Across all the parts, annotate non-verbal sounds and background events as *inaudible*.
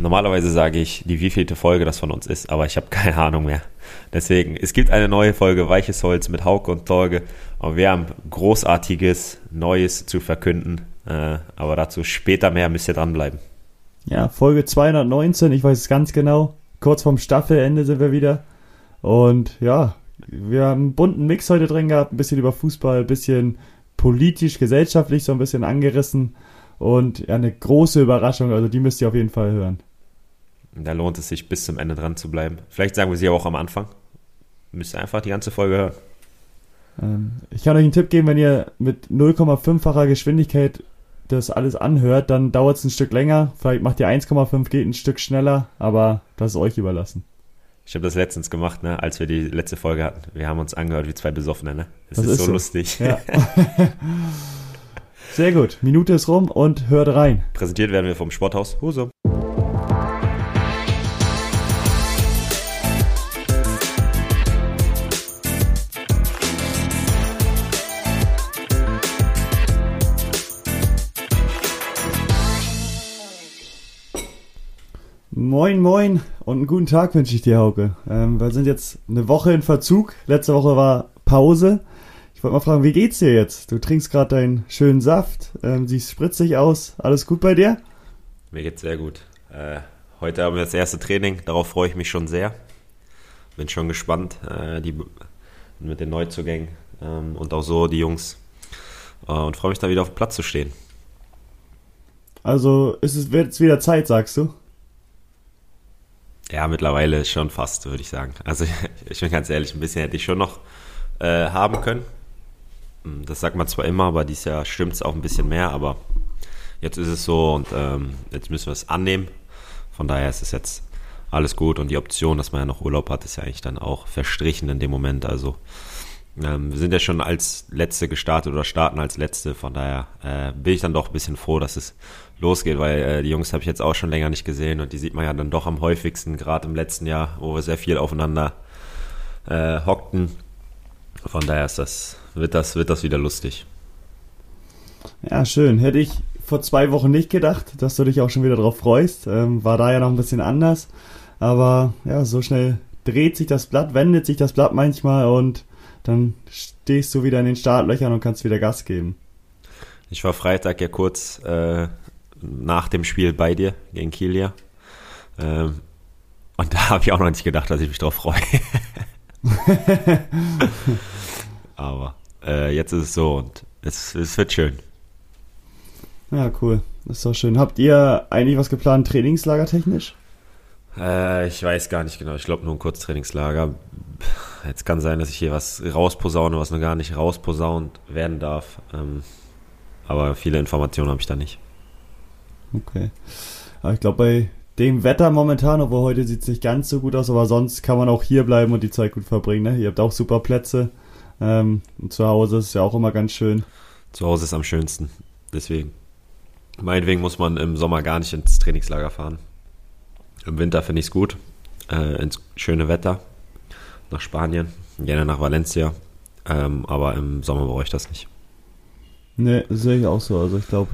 Normalerweise sage ich, die wievielte Folge das von uns ist, aber ich habe *laughs* keine Ahnung mehr. Deswegen, es gibt eine neue Folge Weiches Holz mit Hauke und Torge und wir haben großartiges Neues zu verkünden. Äh, aber dazu später mehr, müsst ihr dranbleiben. Ja, Folge 219, ich weiß es ganz genau. Kurz vorm Staffelende sind wir wieder. Und ja, wir haben einen bunten Mix heute drin gehabt, ein bisschen über Fußball, ein bisschen politisch, gesellschaftlich so ein bisschen angerissen. Und ja, eine große Überraschung, also die müsst ihr auf jeden Fall hören. Da lohnt es sich, bis zum Ende dran zu bleiben. Vielleicht sagen wir sie auch am Anfang. Müsst ihr einfach die ganze Folge hören. Ähm, ich kann euch einen Tipp geben, wenn ihr mit 0,5-facher Geschwindigkeit das alles anhört, dann dauert es ein Stück länger. Vielleicht macht ihr 1,5, geht ein Stück schneller, aber das ist euch überlassen. Ich habe das letztens gemacht, ne, als wir die letzte Folge hatten. Wir haben uns angehört wie zwei Besoffene, ne? Das, das ist, ist, so, so. lustig. Ja. *laughs* Sehr gut. Minute ist rum und hört rein. Präsentiert werden wir vom Sporthaus Husum. Moin, moin und einen guten Tag wünsche ich dir, Hauke. Ähm, wir sind jetzt eine Woche in Verzug. Letzte Woche war Pause. Ich wollte mal fragen, wie geht's dir jetzt? Du trinkst gerade deinen schönen Saft, ähm, siehst spritzig aus. Alles gut bei dir? Mir geht's sehr gut. Äh, heute haben wir das erste Training, darauf freue ich mich schon sehr. Bin schon gespannt, äh, die, mit den Neuzugängen ähm, und auch so die Jungs. Äh, und freue mich da wieder auf dem Platz zu stehen. Also ist es wird es wieder Zeit, sagst du? Ja, mittlerweile schon fast, würde ich sagen. Also *laughs* ich bin ganz ehrlich, ein bisschen hätte ich schon noch äh, haben können. Hm, das sagt man zwar immer, aber dieses Jahr stimmt es auch ein bisschen mehr, aber jetzt ist es so und ähm, jetzt müssen wir es annehmen. Von daher ist es jetzt alles gut und die Option, dass man ja noch Urlaub hat, ist ja eigentlich dann auch verstrichen in dem Moment. Also ähm, wir sind ja schon als Letzte gestartet oder starten als Letzte. Von daher äh, bin ich dann doch ein bisschen froh, dass es losgeht, weil äh, die Jungs habe ich jetzt auch schon länger nicht gesehen und die sieht man ja dann doch am häufigsten, gerade im letzten Jahr, wo wir sehr viel aufeinander äh, hockten. Von daher ist das, wird das, wird das wieder lustig. Ja, schön. Hätte ich vor zwei Wochen nicht gedacht, dass du dich auch schon wieder drauf freust. Ähm, war da ja noch ein bisschen anders. Aber ja, so schnell dreht sich das Blatt, wendet sich das Blatt manchmal und dann stehst du wieder in den Startlöchern und kannst wieder Gas geben. Ich war Freitag ja kurz äh, nach dem Spiel bei dir gegen Kilia. Ähm, und da habe ich auch noch nicht gedacht, dass ich mich drauf freue. *laughs* Aber äh, jetzt ist es so und es, es wird schön. Ja, cool. Das ist doch schön. Habt ihr eigentlich was geplant, trainingslagertechnisch? Äh, ich weiß gar nicht genau. Ich glaube nur ein Kurztrainingslager. Jetzt kann sein, dass ich hier was rausposaune, was noch gar nicht rausposaunt werden darf. Ähm, aber viele Informationen habe ich da nicht. Okay. Aber ich glaube, bei dem Wetter momentan, obwohl heute sieht es nicht ganz so gut aus, aber sonst kann man auch hier bleiben und die Zeit gut verbringen. Ne? Ihr habt auch super Plätze. Ähm, und zu Hause ist es ja auch immer ganz schön. Zu Hause ist am schönsten. Deswegen. Meinetwegen muss man im Sommer gar nicht ins Trainingslager fahren. Im Winter finde ich es gut. Äh, ins schöne Wetter. Nach Spanien. Gerne nach Valencia. Ähm, aber im Sommer brauche ich das nicht. Ne, sehe ich auch so. Also ich glaube,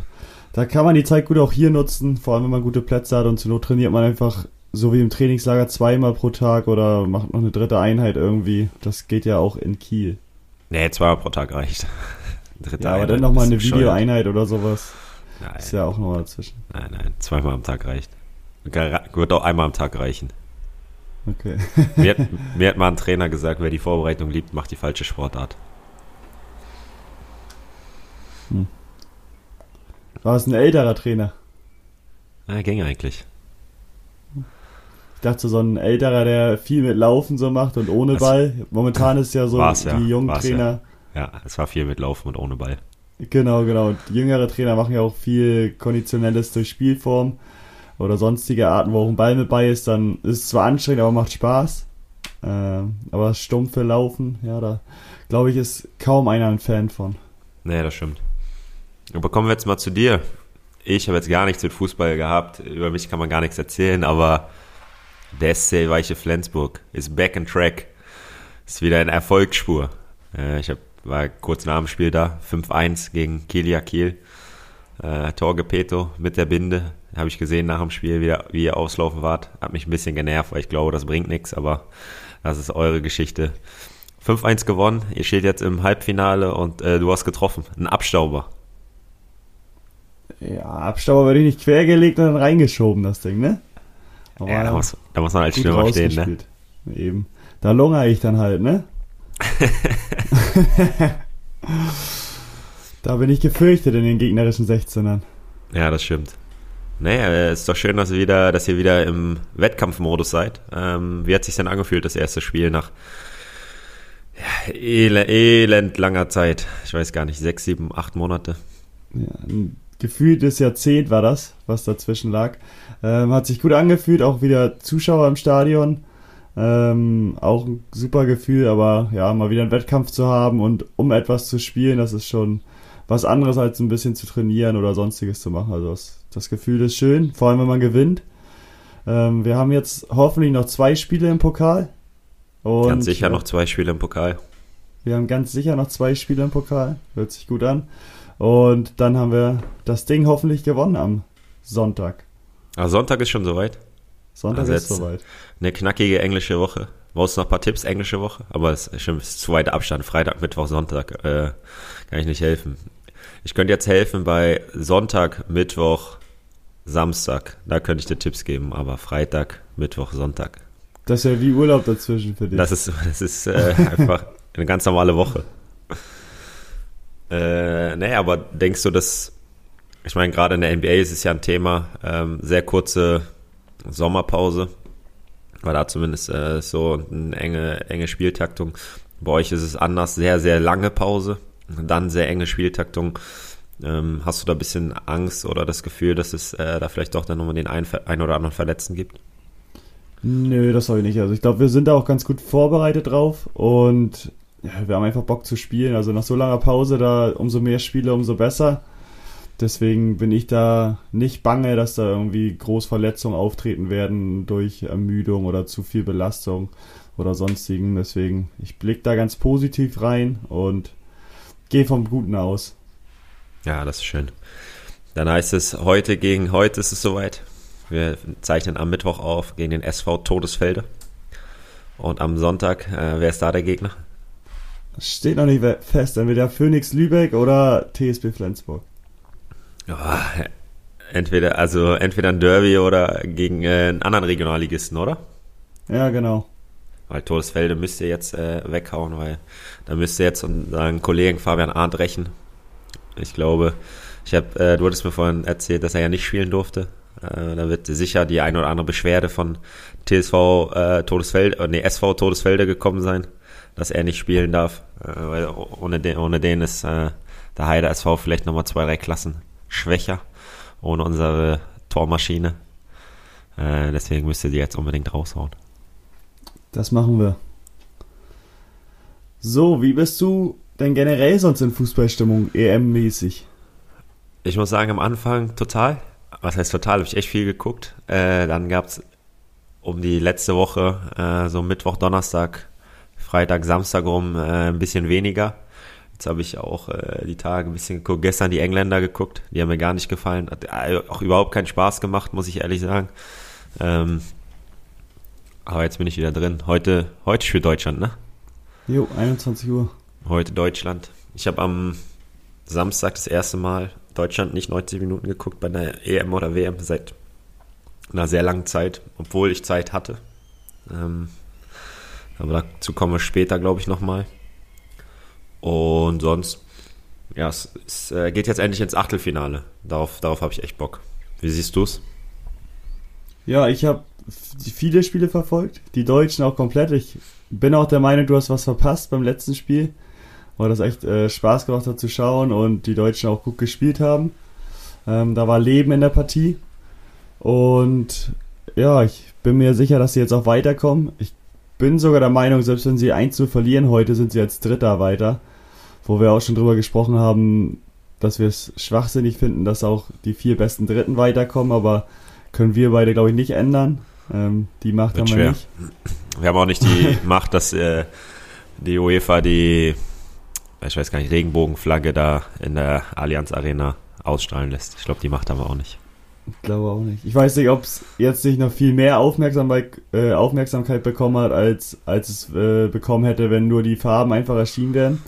da kann man die Zeit gut auch hier nutzen, vor allem wenn man gute Plätze hat und zur Not trainiert man einfach so wie im Trainingslager zweimal pro Tag oder macht noch eine dritte Einheit irgendwie. Das geht ja auch in Kiel. Nee, zweimal pro Tag reicht. *laughs* Dritte ja, aber dann nochmal eine Videoeinheit oder sowas. Nein. Ist ja auch nochmal dazwischen. Nein, nein, zweimal am Tag reicht. Wird auch einmal am Tag reichen. Okay. *laughs* mir, hat, *laughs* mir hat mal ein Trainer gesagt, wer die Vorbereitung liebt, macht die falsche Sportart. Hm. War es ein älterer Trainer? Ja, ging eigentlich. Ich dachte, so ein älterer, der viel mit Laufen so macht und ohne das Ball. Momentan ist ja so die ja, jungen Trainer. Ja. ja, es war viel mit Laufen und ohne Ball. Genau, genau. Die jüngere Trainer machen ja auch viel Konditionelles durch Spielform oder sonstige Arten, wo auch ein Ball mit bei ist. Dann ist es zwar anstrengend, aber macht Spaß. Ähm, aber stumpfe Laufen, ja, da glaube ich, ist kaum einer ein Fan von. Nee, das stimmt. Aber kommen wir jetzt mal zu dir. Ich habe jetzt gar nichts mit Fußball gehabt. Über mich kann man gar nichts erzählen, aber der SC Weiche Flensburg ist back in track. Ist wieder in Erfolgsspur. Ich hab, war kurz nach dem Spiel da. 5-1 gegen Kilia Kiel. Äh, Torge Peto mit der Binde. Habe ich gesehen nach dem Spiel, wie, wie ihr auslaufen wart. Hat mich ein bisschen genervt, weil ich glaube, das bringt nichts, aber das ist eure Geschichte. 5-1 gewonnen, ihr steht jetzt im Halbfinale und äh, du hast getroffen. Ein Abstauber. Ja, Abstauber werde ich nicht quergelegt und dann reingeschoben, das Ding, ne? Aber ja, da muss, da muss man als Stürmer stehen, ne? Eben. Da lungere ich dann halt, ne? *laughs* da bin ich gefürchtet in den gegnerischen 16ern. Ja, das stimmt. Naja, ist doch schön, dass ihr wieder, dass ihr wieder im Wettkampfmodus seid. Ähm, wie hat sich denn angefühlt, das erste Spiel nach ja, elend, elend langer Zeit? Ich weiß gar nicht, sechs, sieben, acht Monate. Ja, ein gefühltes Jahrzehnt war das, was dazwischen lag. Ähm, hat sich gut angefühlt, auch wieder Zuschauer im Stadion. Ähm, auch ein super Gefühl, aber ja, mal wieder einen Wettkampf zu haben und um etwas zu spielen, das ist schon was anderes als ein bisschen zu trainieren oder sonstiges zu machen. Also das, das Gefühl ist schön, vor allem wenn man gewinnt. Ähm, wir haben jetzt hoffentlich noch zwei Spiele im Pokal. Und, ganz sicher noch zwei Spiele im Pokal. Wir haben ganz sicher noch zwei Spiele im Pokal. Hört sich gut an. Und dann haben wir das Ding hoffentlich gewonnen am Sonntag. Ah, Sonntag ist schon soweit. Sonntag also ist soweit. Eine knackige englische Woche. Brauchst du noch ein paar Tipps, englische Woche? Aber es ist schon zu weit Abstand. Freitag, Mittwoch, Sonntag äh, kann ich nicht helfen. Ich könnte jetzt helfen bei Sonntag, Mittwoch, Samstag. Da könnte ich dir Tipps geben. Aber Freitag, Mittwoch, Sonntag. Das ist ja wie Urlaub dazwischen für dich. Das ist, das ist äh, *laughs* einfach eine ganz normale Woche. Äh, naja, aber denkst du, dass, ich meine, gerade in der NBA ist es ja ein Thema, ähm, sehr kurze Sommerpause. War da zumindest äh, so eine enge, enge Spieltaktung. Bei euch ist es anders, sehr, sehr lange Pause, dann sehr enge Spieltaktung. Ähm, hast du da ein bisschen Angst oder das Gefühl, dass es äh, da vielleicht doch dann nochmal den einen, einen oder anderen Verletzten gibt? Nö, das soll ich nicht. Also ich glaube, wir sind da auch ganz gut vorbereitet drauf und ja, wir haben einfach Bock zu spielen. Also nach so langer Pause, da umso mehr Spiele, umso besser. Deswegen bin ich da nicht bange, dass da irgendwie Großverletzungen auftreten werden durch Ermüdung oder zu viel Belastung oder sonstigen. Deswegen, ich blicke da ganz positiv rein und gehe vom Guten aus. Ja, das ist schön. Dann heißt es, heute gegen heute ist es soweit. Wir zeichnen am Mittwoch auf gegen den SV Todesfelde. Und am Sonntag, äh, wer ist da der Gegner? Steht noch nicht fest. Entweder Phoenix Lübeck oder TSB Flensburg. Ja, entweder, also entweder ein Derby oder gegen äh, einen anderen Regionalligisten, oder? Ja, genau. Weil Todesfelde müsst ihr jetzt äh, weghauen, weil da müsst ihr jetzt unseren Kollegen Fabian Arndt rächen. Ich glaube, ich habe, äh, du hattest mir vorhin erzählt, dass er ja nicht spielen durfte. Äh, da wird sicher die ein oder andere Beschwerde von TSV äh, Todesfelde, äh, nee, SV Todesfelde gekommen sein, dass er nicht spielen darf. Äh, weil ohne den, ohne den ist äh, der Heide SV vielleicht nochmal zwei, drei Klassen schwächer ohne unsere Tormaschine. Äh, deswegen müsst ihr die jetzt unbedingt raushauen. Das machen wir. So, wie bist du denn generell sonst in Fußballstimmung, EM-mäßig? Ich muss sagen, am Anfang total. Was heißt total? Habe ich echt viel geguckt. Äh, dann gab es um die letzte Woche, äh, so Mittwoch, Donnerstag, Freitag, Samstag rum, äh, ein bisschen weniger. Jetzt habe ich auch äh, die Tage ein bisschen geguckt. Gestern die Engländer geguckt. Die haben mir gar nicht gefallen. Hat äh, auch überhaupt keinen Spaß gemacht, muss ich ehrlich sagen. Ähm, aber jetzt bin ich wieder drin. Heute, heute für Deutschland, ne? Jo, 21 Uhr. Heute Deutschland. Ich habe am Samstag das erste Mal Deutschland nicht 90 Minuten geguckt bei einer EM oder WM seit einer sehr langen Zeit, obwohl ich Zeit hatte. Ähm, aber dazu kommen wir später, glaube ich, nochmal. Und sonst, ja, es, es äh, geht jetzt endlich ins Achtelfinale. Darauf, darauf habe ich echt Bock. Wie siehst du es? Ja, ich habe viele Spiele verfolgt, die Deutschen auch komplett. Ich bin auch der Meinung, du hast was verpasst beim letzten Spiel, weil das echt äh, Spaß gemacht hat zu schauen und die Deutschen auch gut gespielt haben. Ähm, da war Leben in der Partie und ja, ich bin mir sicher, dass sie jetzt auch weiterkommen. Ich bin sogar der Meinung, selbst wenn sie 1 zu verlieren heute, sind sie als Dritter weiter wo wir auch schon drüber gesprochen haben, dass wir es schwachsinnig finden, dass auch die vier besten Dritten weiterkommen, aber können wir beide, glaube ich, nicht ändern. Ähm, die Macht Wird haben wir schwer. nicht. Wir haben auch nicht die *laughs* Macht, dass äh, die UEFA die, ich weiß gar nicht, Regenbogenflagge da in der Allianz Arena ausstrahlen lässt. Ich glaube, die Macht haben wir auch nicht. Ich glaube auch nicht. Ich weiß nicht, ob es jetzt nicht noch viel mehr Aufmerksamkeit, äh, Aufmerksamkeit bekommen hat, als, als es äh, bekommen hätte, wenn nur die Farben einfach erschienen wären.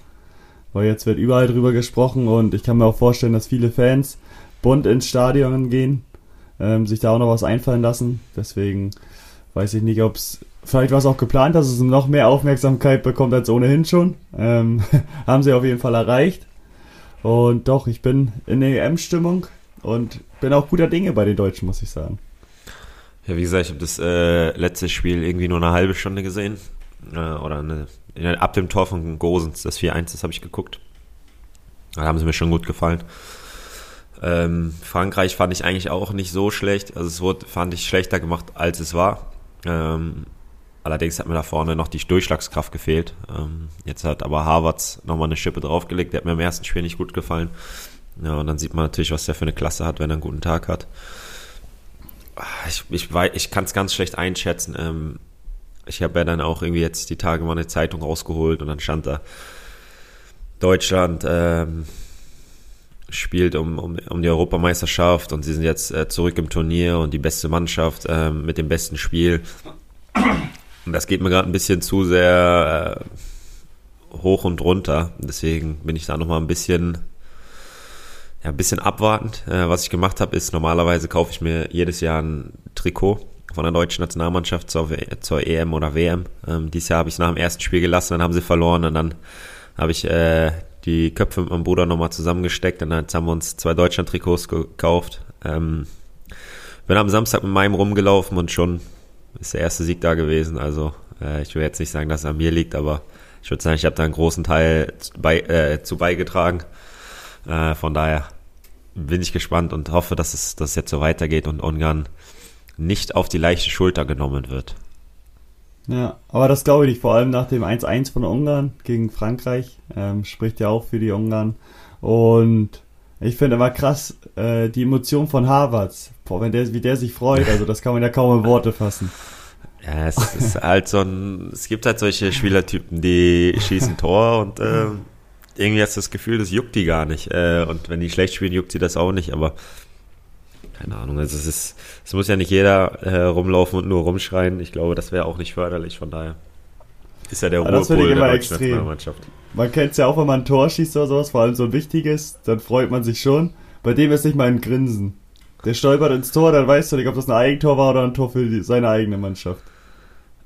Weil jetzt wird überall drüber gesprochen und ich kann mir auch vorstellen, dass viele Fans bunt ins Stadion gehen, ähm, sich da auch noch was einfallen lassen. Deswegen weiß ich nicht, ob es vielleicht war es auch geplant, dass es noch mehr Aufmerksamkeit bekommt als ohnehin schon. Ähm, *laughs* haben sie auf jeden Fall erreicht. Und doch, ich bin in der EM-Stimmung und bin auch guter Dinge bei den Deutschen, muss ich sagen. Ja, wie gesagt, ich habe das äh, letzte Spiel irgendwie nur eine halbe Stunde gesehen. Äh, oder eine, ab dem Tor von Gosens, das 4-1, das habe ich geguckt. Da haben sie mir schon gut gefallen. Ähm, Frankreich fand ich eigentlich auch nicht so schlecht. Also es wurde, fand ich, schlechter gemacht, als es war. Ähm, allerdings hat mir da vorne noch die Durchschlagskraft gefehlt. Ähm, jetzt hat aber Harvards nochmal eine Schippe draufgelegt. Der hat mir im ersten Spiel nicht gut gefallen. Ja, und dann sieht man natürlich, was der für eine Klasse hat, wenn er einen guten Tag hat. Ich, ich, ich kann es ganz schlecht einschätzen. Ähm, ich habe ja dann auch irgendwie jetzt die Tage mal eine Zeitung rausgeholt und dann stand da Deutschland ähm, spielt um, um, um die Europameisterschaft und sie sind jetzt äh, zurück im Turnier und die beste Mannschaft äh, mit dem besten Spiel. Und das geht mir gerade ein bisschen zu sehr äh, hoch und runter. Deswegen bin ich da nochmal ein bisschen, ja, ein bisschen abwartend. Äh, was ich gemacht habe, ist normalerweise kaufe ich mir jedes Jahr ein Trikot von der deutschen Nationalmannschaft zur, zur EM oder WM. Ähm, dieses Jahr habe ich nach dem ersten Spiel gelassen, dann haben sie verloren und dann habe ich äh, die Köpfe mit meinem Bruder nochmal zusammengesteckt und dann haben wir uns zwei Deutschland-Trikots gekauft. Ähm, bin am Samstag mit meinem rumgelaufen und schon ist der erste Sieg da gewesen. Also äh, ich will jetzt nicht sagen, dass es an mir liegt, aber ich würde sagen, ich habe da einen großen Teil bei, äh, zu beigetragen. Äh, von daher bin ich gespannt und hoffe, dass es, dass es jetzt so weitergeht und Ungarn nicht auf die leichte Schulter genommen wird. Ja, aber das glaube ich nicht, vor allem nach dem 1-1 von Ungarn gegen Frankreich, ähm, spricht ja auch für die Ungarn. Und ich finde immer krass, äh, die Emotion von Harvards, boah, wenn der, wie der sich freut, also das kann man ja kaum in Worte fassen. *laughs* Ja, es ist halt so ein, es gibt halt solche Spielertypen, die schießen Tor und äh, irgendwie hast du das Gefühl, das juckt die gar nicht. Äh, und wenn die schlecht spielen, juckt sie das auch nicht, aber keine Ahnung, also es ist, es muss ja nicht jeder äh, rumlaufen und nur rumschreien. Ich glaube, das wäre auch nicht förderlich, von daher ist ja der ja, Ruhepol der deutschen Nationalmannschaft. Man kennt es ja auch, wenn man ein Tor schießt oder sowas, vor allem so ein wichtiges, dann freut man sich schon. Bei dem ist nicht mal ein Grinsen. Der stolpert ins Tor, dann weißt du nicht, ob das ein Eigentor war oder ein Tor für die, seine eigene Mannschaft.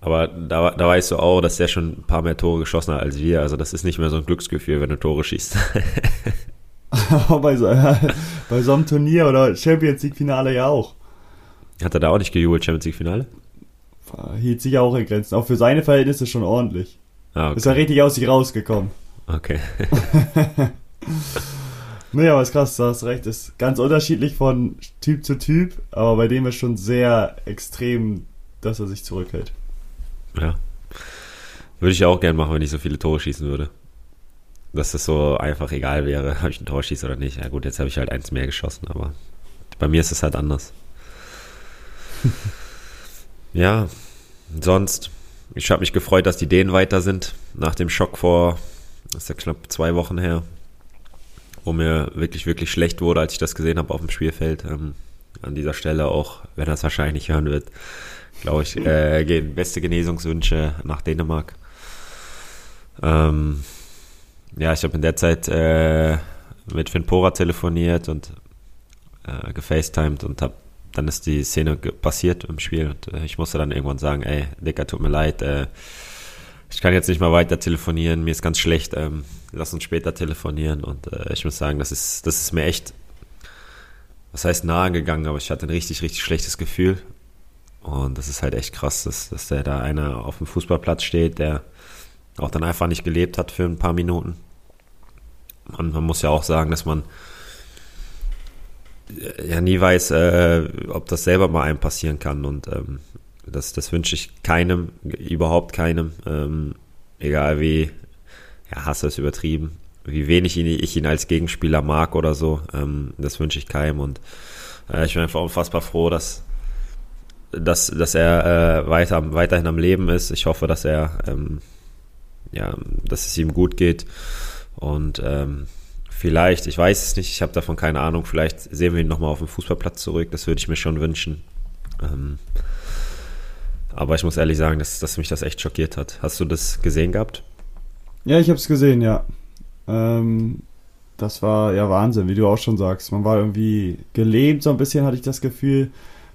Aber da, da weißt du auch, dass der schon ein paar mehr Tore geschossen hat als wir. Also das ist nicht mehr so ein Glücksgefühl, wenn du Tore schießt. *laughs* bei, so, *laughs* bei so einem Turnier oder Champions League Finale ja auch. Hat er da auch nicht gejubelt, Champions League Finale? Hielt sich auch in Grenzen. Auch für seine Verhältnisse schon ordentlich. Ah, okay. Ist er richtig aus sich rausgekommen. Okay. *laughs* nee, aber ist krass, du hast recht. Ist ganz unterschiedlich von Typ zu Typ, aber bei dem ist schon sehr extrem, dass er sich zurückhält. Ja. Würde ich ja auch gern machen, wenn ich so viele Tore schießen würde dass das so einfach egal wäre, *laughs* ob ich ein Tor schieße oder nicht. Ja gut, jetzt habe ich halt eins mehr geschossen, aber bei mir ist es halt anders. *laughs* ja, sonst, ich habe mich gefreut, dass die Dänen weiter sind, nach dem Schock vor, das ist ja knapp zwei Wochen her, wo mir wirklich, wirklich schlecht wurde, als ich das gesehen habe auf dem Spielfeld. Ähm, an dieser Stelle auch, wenn er es wahrscheinlich nicht hören wird, glaube ich, äh, gehen beste Genesungswünsche nach Dänemark. Ähm, ja, ich habe in der Zeit äh, mit Finn Pora telefoniert und äh, gefacetimed und hab, dann ist die Szene passiert im Spiel und äh, ich musste dann irgendwann sagen, ey, Dicker, tut mir leid, äh, ich kann jetzt nicht mal weiter telefonieren, mir ist ganz schlecht, ähm, lass uns später telefonieren und äh, ich muss sagen, das ist, das ist mir echt, was heißt nahe gegangen, aber ich hatte ein richtig, richtig schlechtes Gefühl und das ist halt echt krass, dass, dass der da einer auf dem Fußballplatz steht, der auch dann einfach nicht gelebt hat für ein paar Minuten. Und man muss ja auch sagen, dass man ja nie weiß, äh, ob das selber mal einem passieren kann. Und ähm, das, das wünsche ich keinem, überhaupt keinem. Ähm, egal wie, ja, Hass ist übertrieben, wie wenig ihn, ich ihn als Gegenspieler mag oder so. Ähm, das wünsche ich keinem. Und äh, ich bin einfach unfassbar froh, dass, dass, dass er äh, weiter, weiterhin am Leben ist. Ich hoffe, dass er ähm, ja, dass es ihm gut geht und ähm, Vielleicht, ich weiß es nicht, ich habe davon keine Ahnung. Vielleicht sehen wir ihn nochmal auf dem Fußballplatz zurück, das würde ich mir schon wünschen. Ähm, aber ich muss ehrlich sagen, dass, dass mich das echt schockiert hat. Hast du das gesehen gehabt? Ja, ich habe es gesehen, ja. Ähm, das war ja Wahnsinn, wie du auch schon sagst. Man war irgendwie gelähmt, so ein bisschen hatte ich das Gefühl,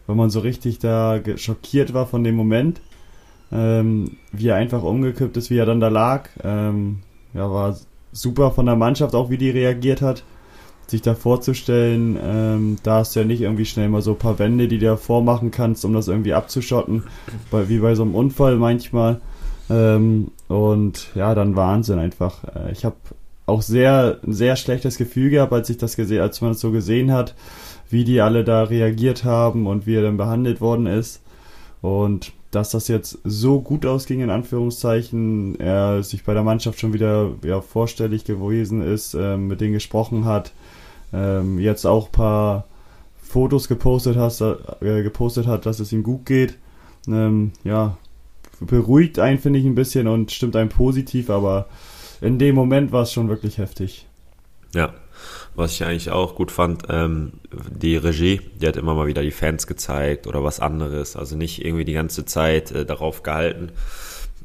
weil man so richtig da schockiert war von dem Moment. Ähm, wie er einfach umgekippt ist, wie er dann da lag. Ähm, ja, war super von der Mannschaft auch, wie die reagiert hat. Sich da vorzustellen, ähm, da hast du ja nicht irgendwie schnell mal so ein paar Wände, die du vormachen kannst, um das irgendwie abzuschotten, bei, wie bei so einem Unfall manchmal. Ähm, und ja, dann Wahnsinn einfach. Äh, ich habe auch sehr, sehr schlechtes Gefühl gehabt, als ich das gesehen, als man es so gesehen hat, wie die alle da reagiert haben und wie er dann behandelt worden ist. Und dass das jetzt so gut ausging, in Anführungszeichen, er sich bei der Mannschaft schon wieder ja, vorstellig gewesen ist, äh, mit denen gesprochen hat, ähm, jetzt auch ein paar Fotos gepostet, hast, äh, gepostet hat, dass es ihm gut geht. Ähm, ja, beruhigt einen, finde ich, ein bisschen und stimmt einem positiv, aber in dem Moment war es schon wirklich heftig. Ja, was ich eigentlich auch gut fand, ähm, die Regie, die hat immer mal wieder die Fans gezeigt oder was anderes. Also nicht irgendwie die ganze Zeit äh, darauf gehalten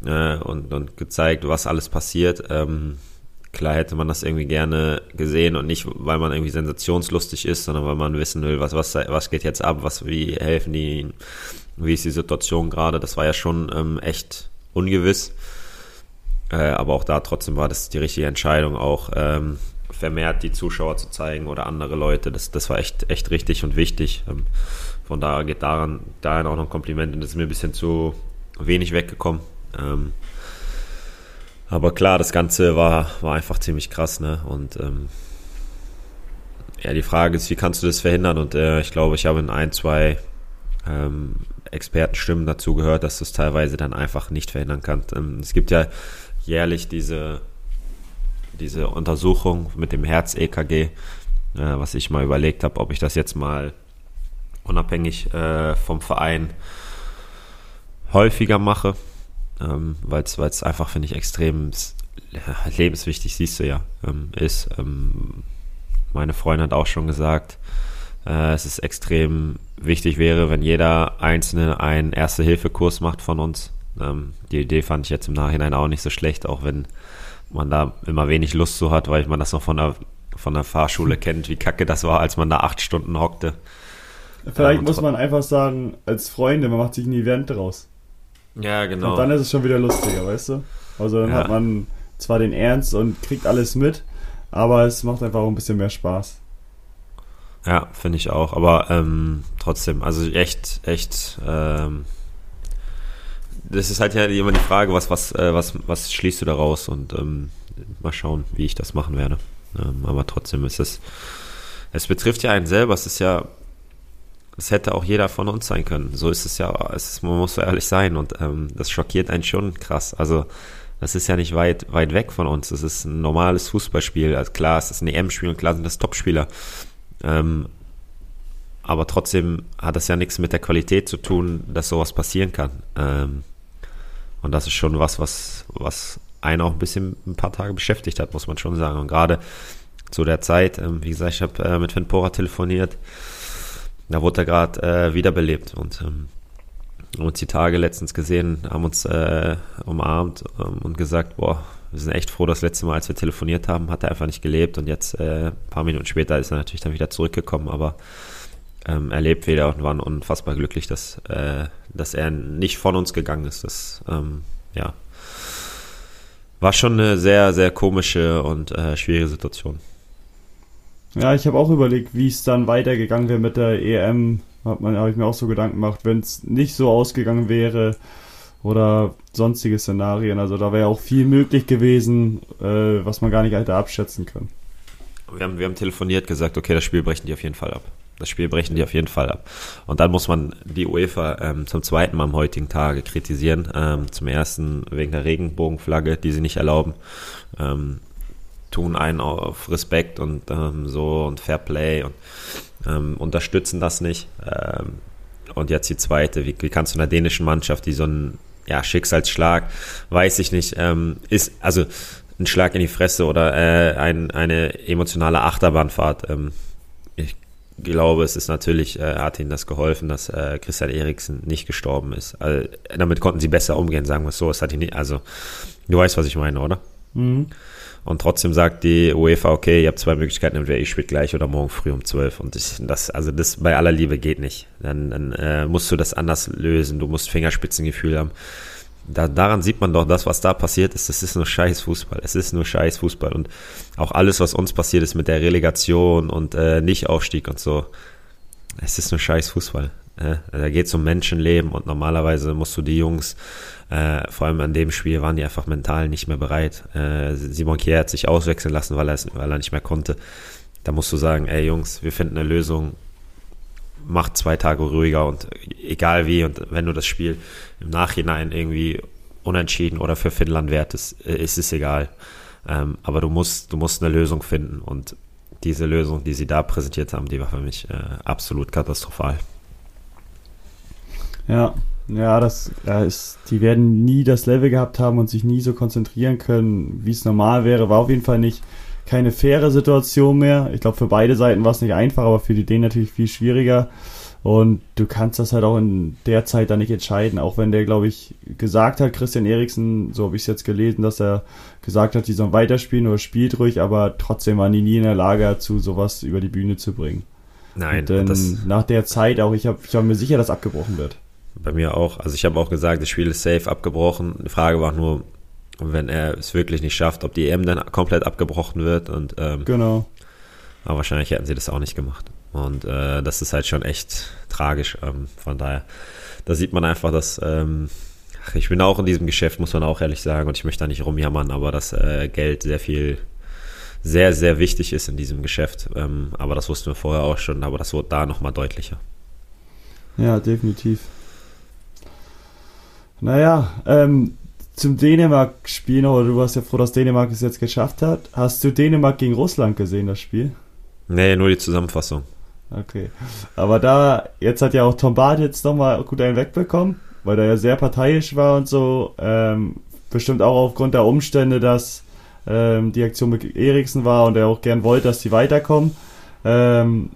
äh, und, und gezeigt, was alles passiert. Ähm, klar hätte man das irgendwie gerne gesehen und nicht, weil man irgendwie sensationslustig ist, sondern weil man wissen will, was, was, was geht jetzt ab, was, wie helfen die, wie ist die Situation gerade. Das war ja schon ähm, echt ungewiss. Äh, aber auch da trotzdem war das die richtige Entscheidung, auch ähm, vermehrt die Zuschauer zu zeigen oder andere Leute. Das, das war echt, echt richtig und wichtig. Ähm, von daher geht daran, dahin auch noch ein Kompliment. Und das ist mir ein bisschen zu wenig weggekommen. Ähm, aber klar, das Ganze war, war einfach ziemlich krass, ne? Und ähm, ja, die Frage ist, wie kannst du das verhindern? Und äh, ich glaube, ich habe in ein, zwei ähm, Expertenstimmen dazu gehört, dass du es teilweise dann einfach nicht verhindern kannst. Ähm, es gibt ja jährlich diese diese Untersuchung mit dem Herz-EKG, äh, was ich mal überlegt habe, ob ich das jetzt mal unabhängig äh, vom Verein häufiger mache, ähm, weil es einfach, finde ich, extrem lebenswichtig, siehst du ja, ähm, ist. Ähm, meine Freundin hat auch schon gesagt, äh, es ist extrem wichtig wäre, wenn jeder Einzelne einen Erste-Hilfe-Kurs macht von uns. Ähm, die Idee fand ich jetzt im Nachhinein auch nicht so schlecht, auch wenn man da immer wenig Lust zu hat, weil man das noch von der, von der Fahrschule *laughs* kennt, wie kacke das war, als man da acht Stunden hockte. Vielleicht ähm, muss man einfach sagen, als Freunde, man macht sich ein Event draus. Ja, genau. Und dann ist es schon wieder lustiger, weißt du? Also dann ja. hat man zwar den Ernst und kriegt alles mit, aber es macht einfach auch ein bisschen mehr Spaß. Ja, finde ich auch. Aber ähm, trotzdem, also echt, echt ähm, das ist halt ja immer die Frage, was, was, äh, was, was schließt du daraus und ähm, mal schauen, wie ich das machen werde. Ähm, aber trotzdem ist es, es betrifft ja einen selber, es ist ja, es hätte auch jeder von uns sein können. So ist es ja, es ist, man muss so ehrlich sein und ähm, das schockiert einen schon krass. Also das ist ja nicht weit, weit weg von uns. Es ist ein normales Fußballspiel. Also klar, es ist ein EM-Spiel und klar sind das Topspieler. Ähm, aber trotzdem hat das ja nichts mit der Qualität zu tun, dass sowas passieren kann. Ähm, und das ist schon was, was, was einen auch ein bisschen ein paar Tage beschäftigt hat, muss man schon sagen. Und gerade zu der Zeit, ähm, wie gesagt, ich habe äh, mit Finn Pora telefoniert, da wurde er gerade äh, wiederbelebt. Und ähm, haben uns die Tage letztens gesehen, haben uns äh, umarmt ähm, und gesagt, boah, wir sind echt froh, das letzte Mal, als wir telefoniert haben, hat er einfach nicht gelebt. Und jetzt äh, ein paar Minuten später ist er natürlich dann wieder zurückgekommen, aber ähm, erlebt wieder und waren unfassbar glücklich, dass, äh, dass er nicht von uns gegangen ist. Das ähm, ja, war schon eine sehr, sehr komische und äh, schwierige Situation. Ja, ich habe auch überlegt, wie es dann weitergegangen wäre mit der EM. Hat man, habe ich mir auch so Gedanken gemacht, wenn es nicht so ausgegangen wäre oder sonstige Szenarien. Also da wäre auch viel möglich gewesen, äh, was man gar nicht hätte abschätzen können. Wir haben, wir haben telefoniert, gesagt, okay, das Spiel brechen die auf jeden Fall ab. Das Spiel brechen die auf jeden Fall ab. Und dann muss man die UEFA ähm, zum zweiten Mal am heutigen Tage kritisieren. Ähm, zum ersten wegen der Regenbogenflagge, die sie nicht erlauben. Ähm, tun einen auf Respekt und ähm, so und Fair Play und ähm, unterstützen das nicht. Ähm, und jetzt die zweite, wie, wie kannst du einer dänischen Mannschaft, die so ein ja, Schicksalsschlag, weiß ich nicht, ist, also ein Schlag in die Fresse oder äh, ein, eine emotionale Achterbahnfahrt. Ähm, glaube, es ist natürlich, äh, hat ihnen das geholfen, dass äh, Christian Eriksen nicht gestorben ist. Also, damit konnten sie besser umgehen, sagen wir es so. Es hat ihn nicht, also, du weißt, was ich meine, oder? Mhm. Und trotzdem sagt die UEFA, okay, ihr habt zwei Möglichkeiten, entweder ich spiele gleich oder morgen früh um zwölf. Und ich, das, also das bei aller Liebe geht nicht. Dann, dann äh, musst du das anders lösen. Du musst Fingerspitzengefühl haben. Da, daran sieht man doch, das, was da passiert ist, das ist nur scheiß Fußball. Es ist nur scheiß Fußball. Und auch alles, was uns passiert ist mit der Relegation und äh, Nicht-Aufstieg und so, es ist nur scheiß Fußball. Äh, da geht es um Menschenleben und normalerweise musst du die Jungs äh, vor allem an dem Spiel waren die einfach mental nicht mehr bereit. Äh, Simon Kier hat sich auswechseln lassen, weil, weil er nicht mehr konnte. Da musst du sagen, ey Jungs, wir finden eine Lösung, macht zwei Tage ruhiger und egal wie und wenn du das Spiel im Nachhinein irgendwie unentschieden oder für Finnland wertest, äh, ist es egal. Ähm, aber du musst, du musst eine Lösung finden und diese Lösung, die sie da präsentiert haben, die war für mich äh, absolut katastrophal. Ja, ja, das ja, ist, die werden nie das Level gehabt haben und sich nie so konzentrieren können, wie es normal wäre. War auf jeden Fall nicht keine faire Situation mehr. Ich glaube, für beide Seiten war es nicht einfach, aber für die Dänen natürlich viel schwieriger. Und du kannst das halt auch in der Zeit dann nicht entscheiden, auch wenn der, glaube ich, gesagt hat, Christian Eriksen, so habe ich es jetzt gelesen, dass er gesagt hat, die sollen weiterspielen oder spielt ruhig, aber trotzdem waren die nie in der Lage dazu, sowas über die Bühne zu bringen. Nein, und dann nach der Zeit auch, ich, hab, ich war mir sicher, dass abgebrochen wird. Bei mir auch. Also ich habe auch gesagt, das Spiel ist safe abgebrochen. Die Frage war nur, wenn er es wirklich nicht schafft, ob die EM dann komplett abgebrochen wird. Und, ähm, genau. Aber wahrscheinlich hätten sie das auch nicht gemacht. Und äh, das ist halt schon echt tragisch. Ähm, von daher, da sieht man einfach, dass ähm, ich bin auch in diesem Geschäft, muss man auch ehrlich sagen, und ich möchte da nicht rumjammern, aber dass äh, Geld sehr viel, sehr, sehr wichtig ist in diesem Geschäft. Ähm, aber das wussten wir vorher auch schon, aber das wurde da nochmal deutlicher. Ja, definitiv. Naja, ähm, zum Dänemark-Spiel noch, oder du warst ja froh, dass Dänemark es jetzt geschafft hat. Hast du Dänemark gegen Russland gesehen, das Spiel? Nee, nur die Zusammenfassung. Okay. Aber da, jetzt hat ja auch Tom Barth jetzt nochmal gut einen wegbekommen, weil er ja sehr parteiisch war und so. Ähm, bestimmt auch aufgrund der Umstände, dass ähm, die Aktion mit Eriksen war und er auch gern wollte, dass die weiterkommen. Ähm,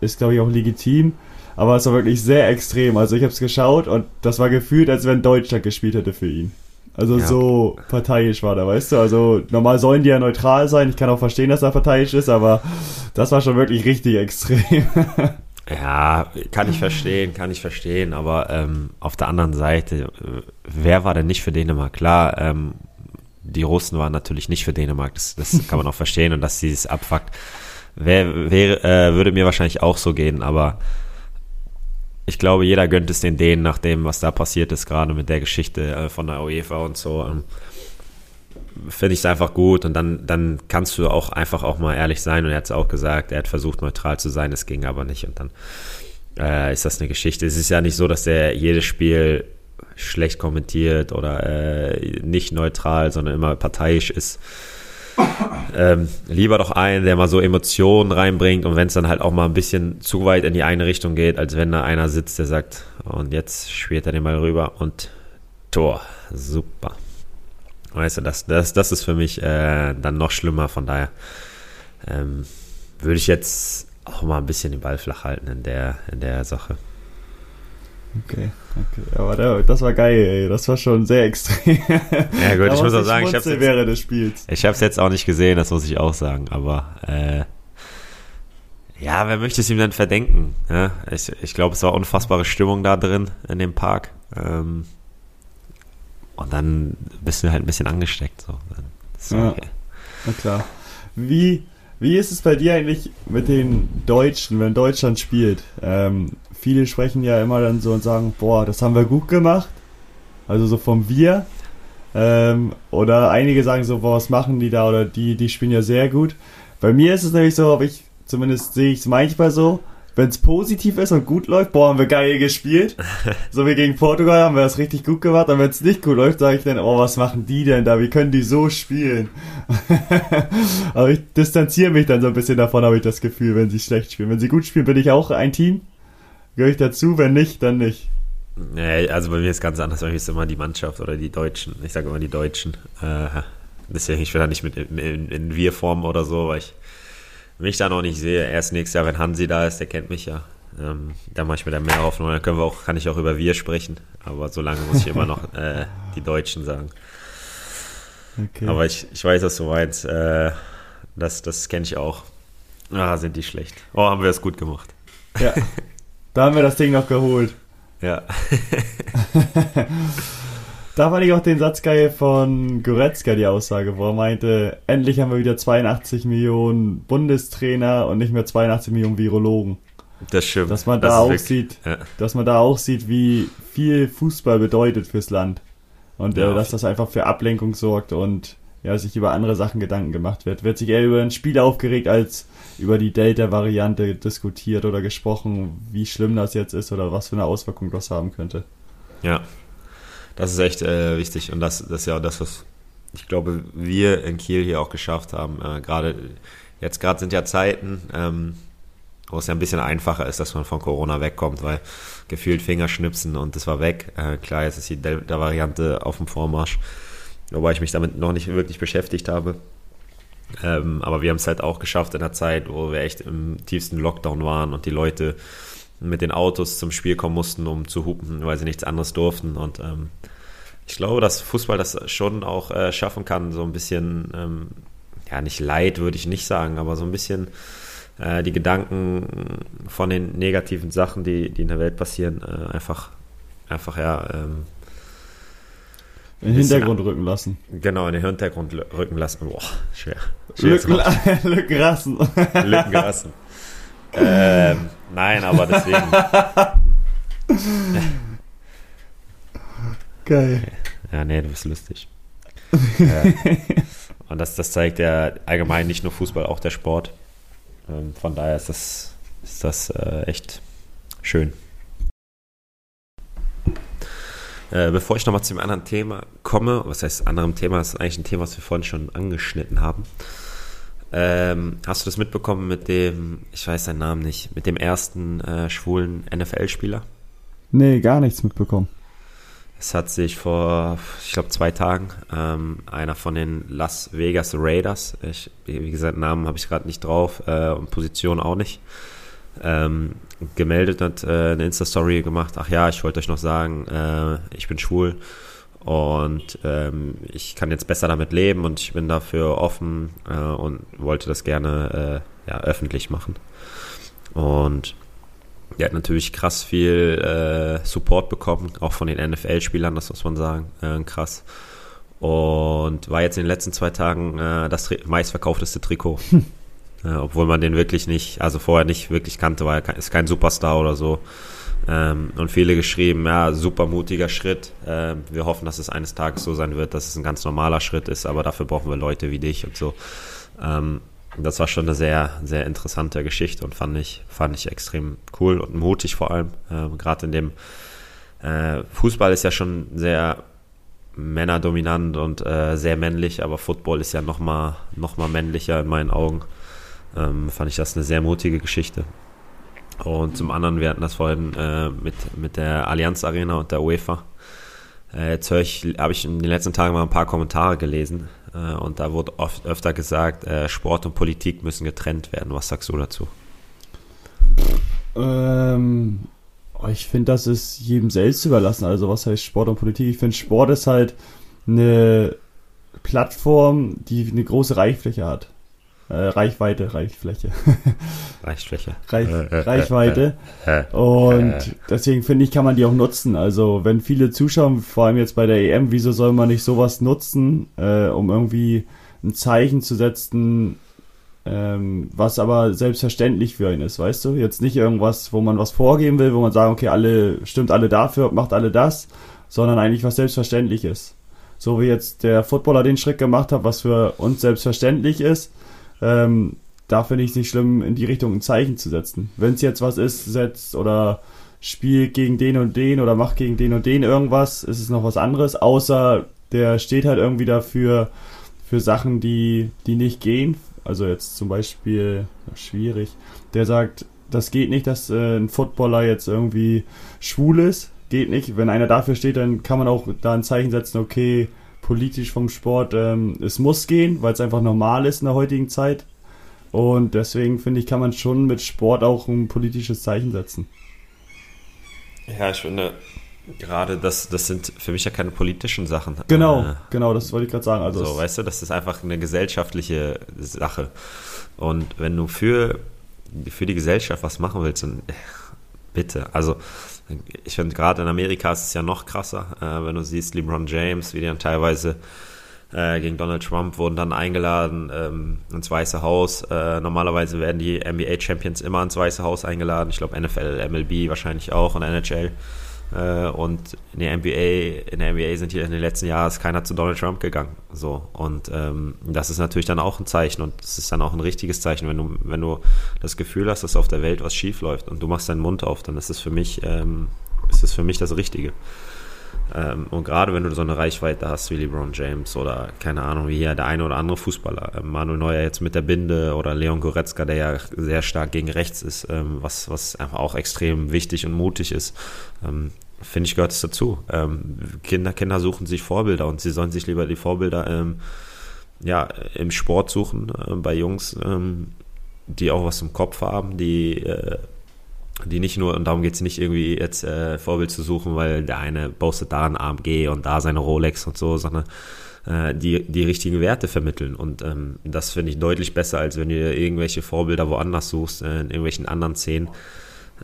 ist, glaube ich, auch legitim aber es war wirklich sehr extrem. Also ich habe es geschaut und das war gefühlt, als wenn Deutschland gespielt hätte für ihn. Also ja. so parteiisch war da, weißt du? Also normal sollen die ja neutral sein. Ich kann auch verstehen, dass er parteiisch ist, aber das war schon wirklich richtig extrem. *laughs* ja, kann ich verstehen, kann ich verstehen. Aber ähm, auf der anderen Seite, äh, wer war denn nicht für Dänemark? Klar, ähm, die Russen waren natürlich nicht für Dänemark. Das, das kann man auch *laughs* verstehen und dass sie es abfuckt. Wer, wer äh, würde mir wahrscheinlich auch so gehen, aber ich glaube, jeder gönnt es den Dänen nach dem, was da passiert ist, gerade mit der Geschichte äh, von der UEFA und so. Ähm, Finde ich es einfach gut und dann, dann kannst du auch einfach auch mal ehrlich sein und er hat es auch gesagt, er hat versucht neutral zu sein, es ging aber nicht und dann äh, ist das eine Geschichte. Es ist ja nicht so, dass er jedes Spiel schlecht kommentiert oder äh, nicht neutral, sondern immer parteiisch ist ähm, lieber doch einen, der mal so Emotionen reinbringt und wenn es dann halt auch mal ein bisschen zu weit in die eine Richtung geht, als wenn da einer sitzt, der sagt, und jetzt spielt er den mal rüber und Tor. Super. Weißt du, das, das, das ist für mich äh, dann noch schlimmer, von daher ähm, würde ich jetzt auch mal ein bisschen den Ball flach halten in der, in der Sache. Okay, okay. Aber das war geil, ey. Das war schon sehr extrem. Ja gut, ich muss auch sagen, ich habe während des Spiels. Ich jetzt auch nicht gesehen, das muss ich auch sagen. Aber äh, ja, wer möchte es ihm denn verdenken? Ja, ich ich glaube, es war unfassbare Stimmung da drin in dem Park. Ähm, und dann bist du halt ein bisschen angesteckt. So. so ja, okay. na klar. Wie wie ist es bei dir eigentlich mit den Deutschen, wenn Deutschland spielt? Ähm, viele sprechen ja immer dann so und sagen, boah, das haben wir gut gemacht. Also so vom Wir. Ähm, oder einige sagen so, boah, was machen die da? Oder die, die spielen ja sehr gut. Bei mir ist es nämlich so, ob ich, zumindest sehe ich es manchmal so, wenn es positiv ist und gut läuft, boah, haben wir geil gespielt. *laughs* so wie gegen Portugal haben wir das richtig gut gemacht. Und wenn es nicht gut läuft, sage ich dann, oh, was machen die denn da? Wie können die so spielen? Aber *laughs* ich distanziere mich dann so ein bisschen davon, habe ich das Gefühl, wenn sie schlecht spielen. Wenn sie gut spielen, bin ich auch ein Team. Gehöre ich dazu, wenn nicht, dann nicht. Nee, also bei mir ist ganz anders. Bei mir ist immer die Mannschaft oder die Deutschen. Ich sage immer die Deutschen. Äh, deswegen, ich will da nicht mit in, in, in Wir-Form oder so, weil ich mich da noch nicht sehe. Erst nächstes Jahr, wenn Hansi da ist, der kennt mich ja. Ähm, da mache ich mir da mehr Hoffnung. Dann können wir auch, kann ich auch über Wir sprechen. Aber solange muss ich immer noch *laughs* äh, die Deutschen sagen. Okay. Aber ich, ich weiß, was du meinst. Äh, das das kenne ich auch. Ah, sind die schlecht. Oh, haben wir es gut gemacht. Ja. *laughs* Da haben wir das Ding noch geholt. Ja. *laughs* da fand ich auch den Satz geil von Goretzka, die Aussage, wo er meinte, endlich haben wir wieder 82 Millionen Bundestrainer und nicht mehr 82 Millionen Virologen. Das stimmt. Dass man da das auch sieht, ja. dass man da auch sieht, wie viel Fußball bedeutet fürs Land. Und ja, äh, dass das einfach für Ablenkung sorgt und ja, sich über andere Sachen Gedanken gemacht wird. Wird sich eher über ein Spiel aufgeregt, als über die Delta-Variante diskutiert oder gesprochen, wie schlimm das jetzt ist oder was für eine Auswirkung das haben könnte. Ja, das ist echt äh, wichtig und das, das ist ja das, was ich glaube, wir in Kiel hier auch geschafft haben. Äh, gerade jetzt gerade sind ja Zeiten, ähm, wo es ja ein bisschen einfacher ist, dass man von Corona wegkommt, weil gefühlt Fingerschnipsen und das war weg. Äh, klar, jetzt ist die Delta-Variante auf dem Vormarsch, wobei ich mich damit noch nicht wirklich beschäftigt habe. Ähm, aber wir haben es halt auch geschafft in der Zeit, wo wir echt im tiefsten Lockdown waren und die Leute mit den Autos zum Spiel kommen mussten, um zu hupen, weil sie nichts anderes durften. Und ähm, ich glaube, dass Fußball das schon auch äh, schaffen kann, so ein bisschen, ähm, ja, nicht Leid würde ich nicht sagen, aber so ein bisschen äh, die Gedanken von den negativen Sachen, die, die in der Welt passieren, äh, einfach, einfach ja, ähm, den Hintergrund rücken lassen. Genau, in den Hintergrund rücken lassen. Boah, schwer. Lücken, *laughs* Lücken rassen. Lücken rassen. ähm, nein, aber deswegen. *laughs* Geil. Ja, nee, du bist lustig. äh, und das, das zeigt ja allgemein nicht nur Fußball, auch der Sport. Ähm, von daher ist das, ist das äh, echt schön. Äh, bevor ich nochmal zu dem anderen Thema komme, was heißt anderem Thema, das ist eigentlich ein Thema, was wir vorhin schon angeschnitten haben. Ähm, hast du das mitbekommen mit dem, ich weiß seinen Namen nicht, mit dem ersten äh, schwulen NFL-Spieler? Nee, gar nichts mitbekommen. Es hat sich vor, ich glaube, zwei Tagen ähm, einer von den Las Vegas Raiders, ich, wie gesagt, Namen habe ich gerade nicht drauf äh, und Position auch nicht, ähm, gemeldet hat, äh, eine Insta-Story gemacht, ach ja, ich wollte euch noch sagen, äh, ich bin schwul und ähm, ich kann jetzt besser damit leben und ich bin dafür offen äh, und wollte das gerne äh, ja, öffentlich machen. Und der hat natürlich krass viel äh, Support bekommen, auch von den NFL-Spielern, das muss man sagen, äh, krass. Und war jetzt in den letzten zwei Tagen das meistverkaufteste Trikot. *laughs* Äh, obwohl man den wirklich nicht, also vorher nicht wirklich kannte, weil er ist kein Superstar oder so. Ähm, und viele geschrieben, ja, super mutiger Schritt. Ähm, wir hoffen, dass es eines Tages so sein wird, dass es ein ganz normaler Schritt ist, aber dafür brauchen wir Leute wie dich und so. Ähm, das war schon eine sehr, sehr interessante Geschichte und fand ich, fand ich extrem cool und mutig vor allem. Ähm, Gerade in dem äh, Fußball ist ja schon sehr männerdominant und äh, sehr männlich, aber Football ist ja nochmal noch mal männlicher in meinen Augen ähm, fand ich das eine sehr mutige Geschichte. Und zum anderen, wir hatten das vorhin äh, mit, mit der Allianz Arena und der UEFA. Äh, jetzt höre ich, habe ich in den letzten Tagen mal ein paar Kommentare gelesen äh, und da wurde oft öfter gesagt, äh, Sport und Politik müssen getrennt werden. Was sagst du dazu? Ähm, ich finde, das ist jedem selbst überlassen. Also was heißt Sport und Politik? Ich finde, Sport ist halt eine Plattform, die eine große Reichfläche hat. Äh, Reichweite, Reichfläche. *laughs* Reichfläche. Reich, äh, äh, Reichweite. Und deswegen finde ich, kann man die auch nutzen. Also wenn viele zuschauen, vor allem jetzt bei der EM, wieso soll man nicht sowas nutzen, äh, um irgendwie ein Zeichen zu setzen, ähm, was aber selbstverständlich für einen ist, weißt du? Jetzt nicht irgendwas, wo man was vorgeben will, wo man sagt, okay, alle, stimmt alle dafür, macht alle das, sondern eigentlich was selbstverständlich ist. So wie jetzt der Footballer den Schritt gemacht hat, was für uns selbstverständlich ist, ähm, da finde ich es nicht schlimm, in die Richtung ein Zeichen zu setzen. Wenn es jetzt was ist, setzt oder spielt gegen den und den oder macht gegen den und den irgendwas, ist es noch was anderes, außer der steht halt irgendwie dafür für Sachen, die, die nicht gehen. Also jetzt zum Beispiel, schwierig, der sagt, das geht nicht, dass äh, ein Footballer jetzt irgendwie schwul ist. Geht nicht. Wenn einer dafür steht, dann kann man auch da ein Zeichen setzen, okay, politisch vom Sport. Ähm, es muss gehen, weil es einfach normal ist in der heutigen Zeit. Und deswegen finde ich, kann man schon mit Sport auch ein politisches Zeichen setzen. Ja, ich finde, gerade das, das sind für mich ja keine politischen Sachen. Genau, äh, genau, das wollte ich gerade sagen. Also so, weißt du, das ist einfach eine gesellschaftliche Sache. Und wenn du für, für die Gesellschaft was machen willst, dann bitte. Also ich finde gerade in Amerika ist es ja noch krasser, äh, wenn du siehst, LeBron James, wie die dann teilweise äh, gegen Donald Trump wurden dann eingeladen ähm, ins Weiße Haus. Äh, normalerweise werden die NBA-Champions immer ins Weiße Haus eingeladen. Ich glaube NFL, MLB wahrscheinlich auch und NHL. Äh, und in der NBA, in der NBA sind hier in den letzten Jahren ist keiner zu Donald Trump gegangen. So. Und ähm, das ist natürlich dann auch ein Zeichen und es ist dann auch ein richtiges Zeichen, wenn du, wenn du das Gefühl hast, dass auf der Welt was schief läuft und du machst deinen Mund auf, dann ist es für mich, ähm, ist es für mich das Richtige. Ähm, und gerade wenn du so eine Reichweite hast wie LeBron James oder keine Ahnung, wie hier der eine oder andere Fußballer, ähm, Manuel Neuer jetzt mit der Binde oder Leon Goretzka, der ja sehr stark gegen rechts ist, ähm, was, was einfach auch extrem wichtig und mutig ist, ähm, finde ich, gehört es dazu. Ähm, Kinder, Kinder suchen sich Vorbilder und sie sollen sich lieber die Vorbilder ähm, ja, im Sport suchen, äh, bei Jungs, die auch was im Kopf haben, die äh, die nicht nur, und darum geht es nicht irgendwie jetzt äh, Vorbild zu suchen, weil der eine postet da ein AMG und da seine Rolex und so, sondern äh, die, die richtigen Werte vermitteln. Und ähm, das finde ich deutlich besser, als wenn du irgendwelche Vorbilder woanders suchst, äh, in irgendwelchen anderen Szenen,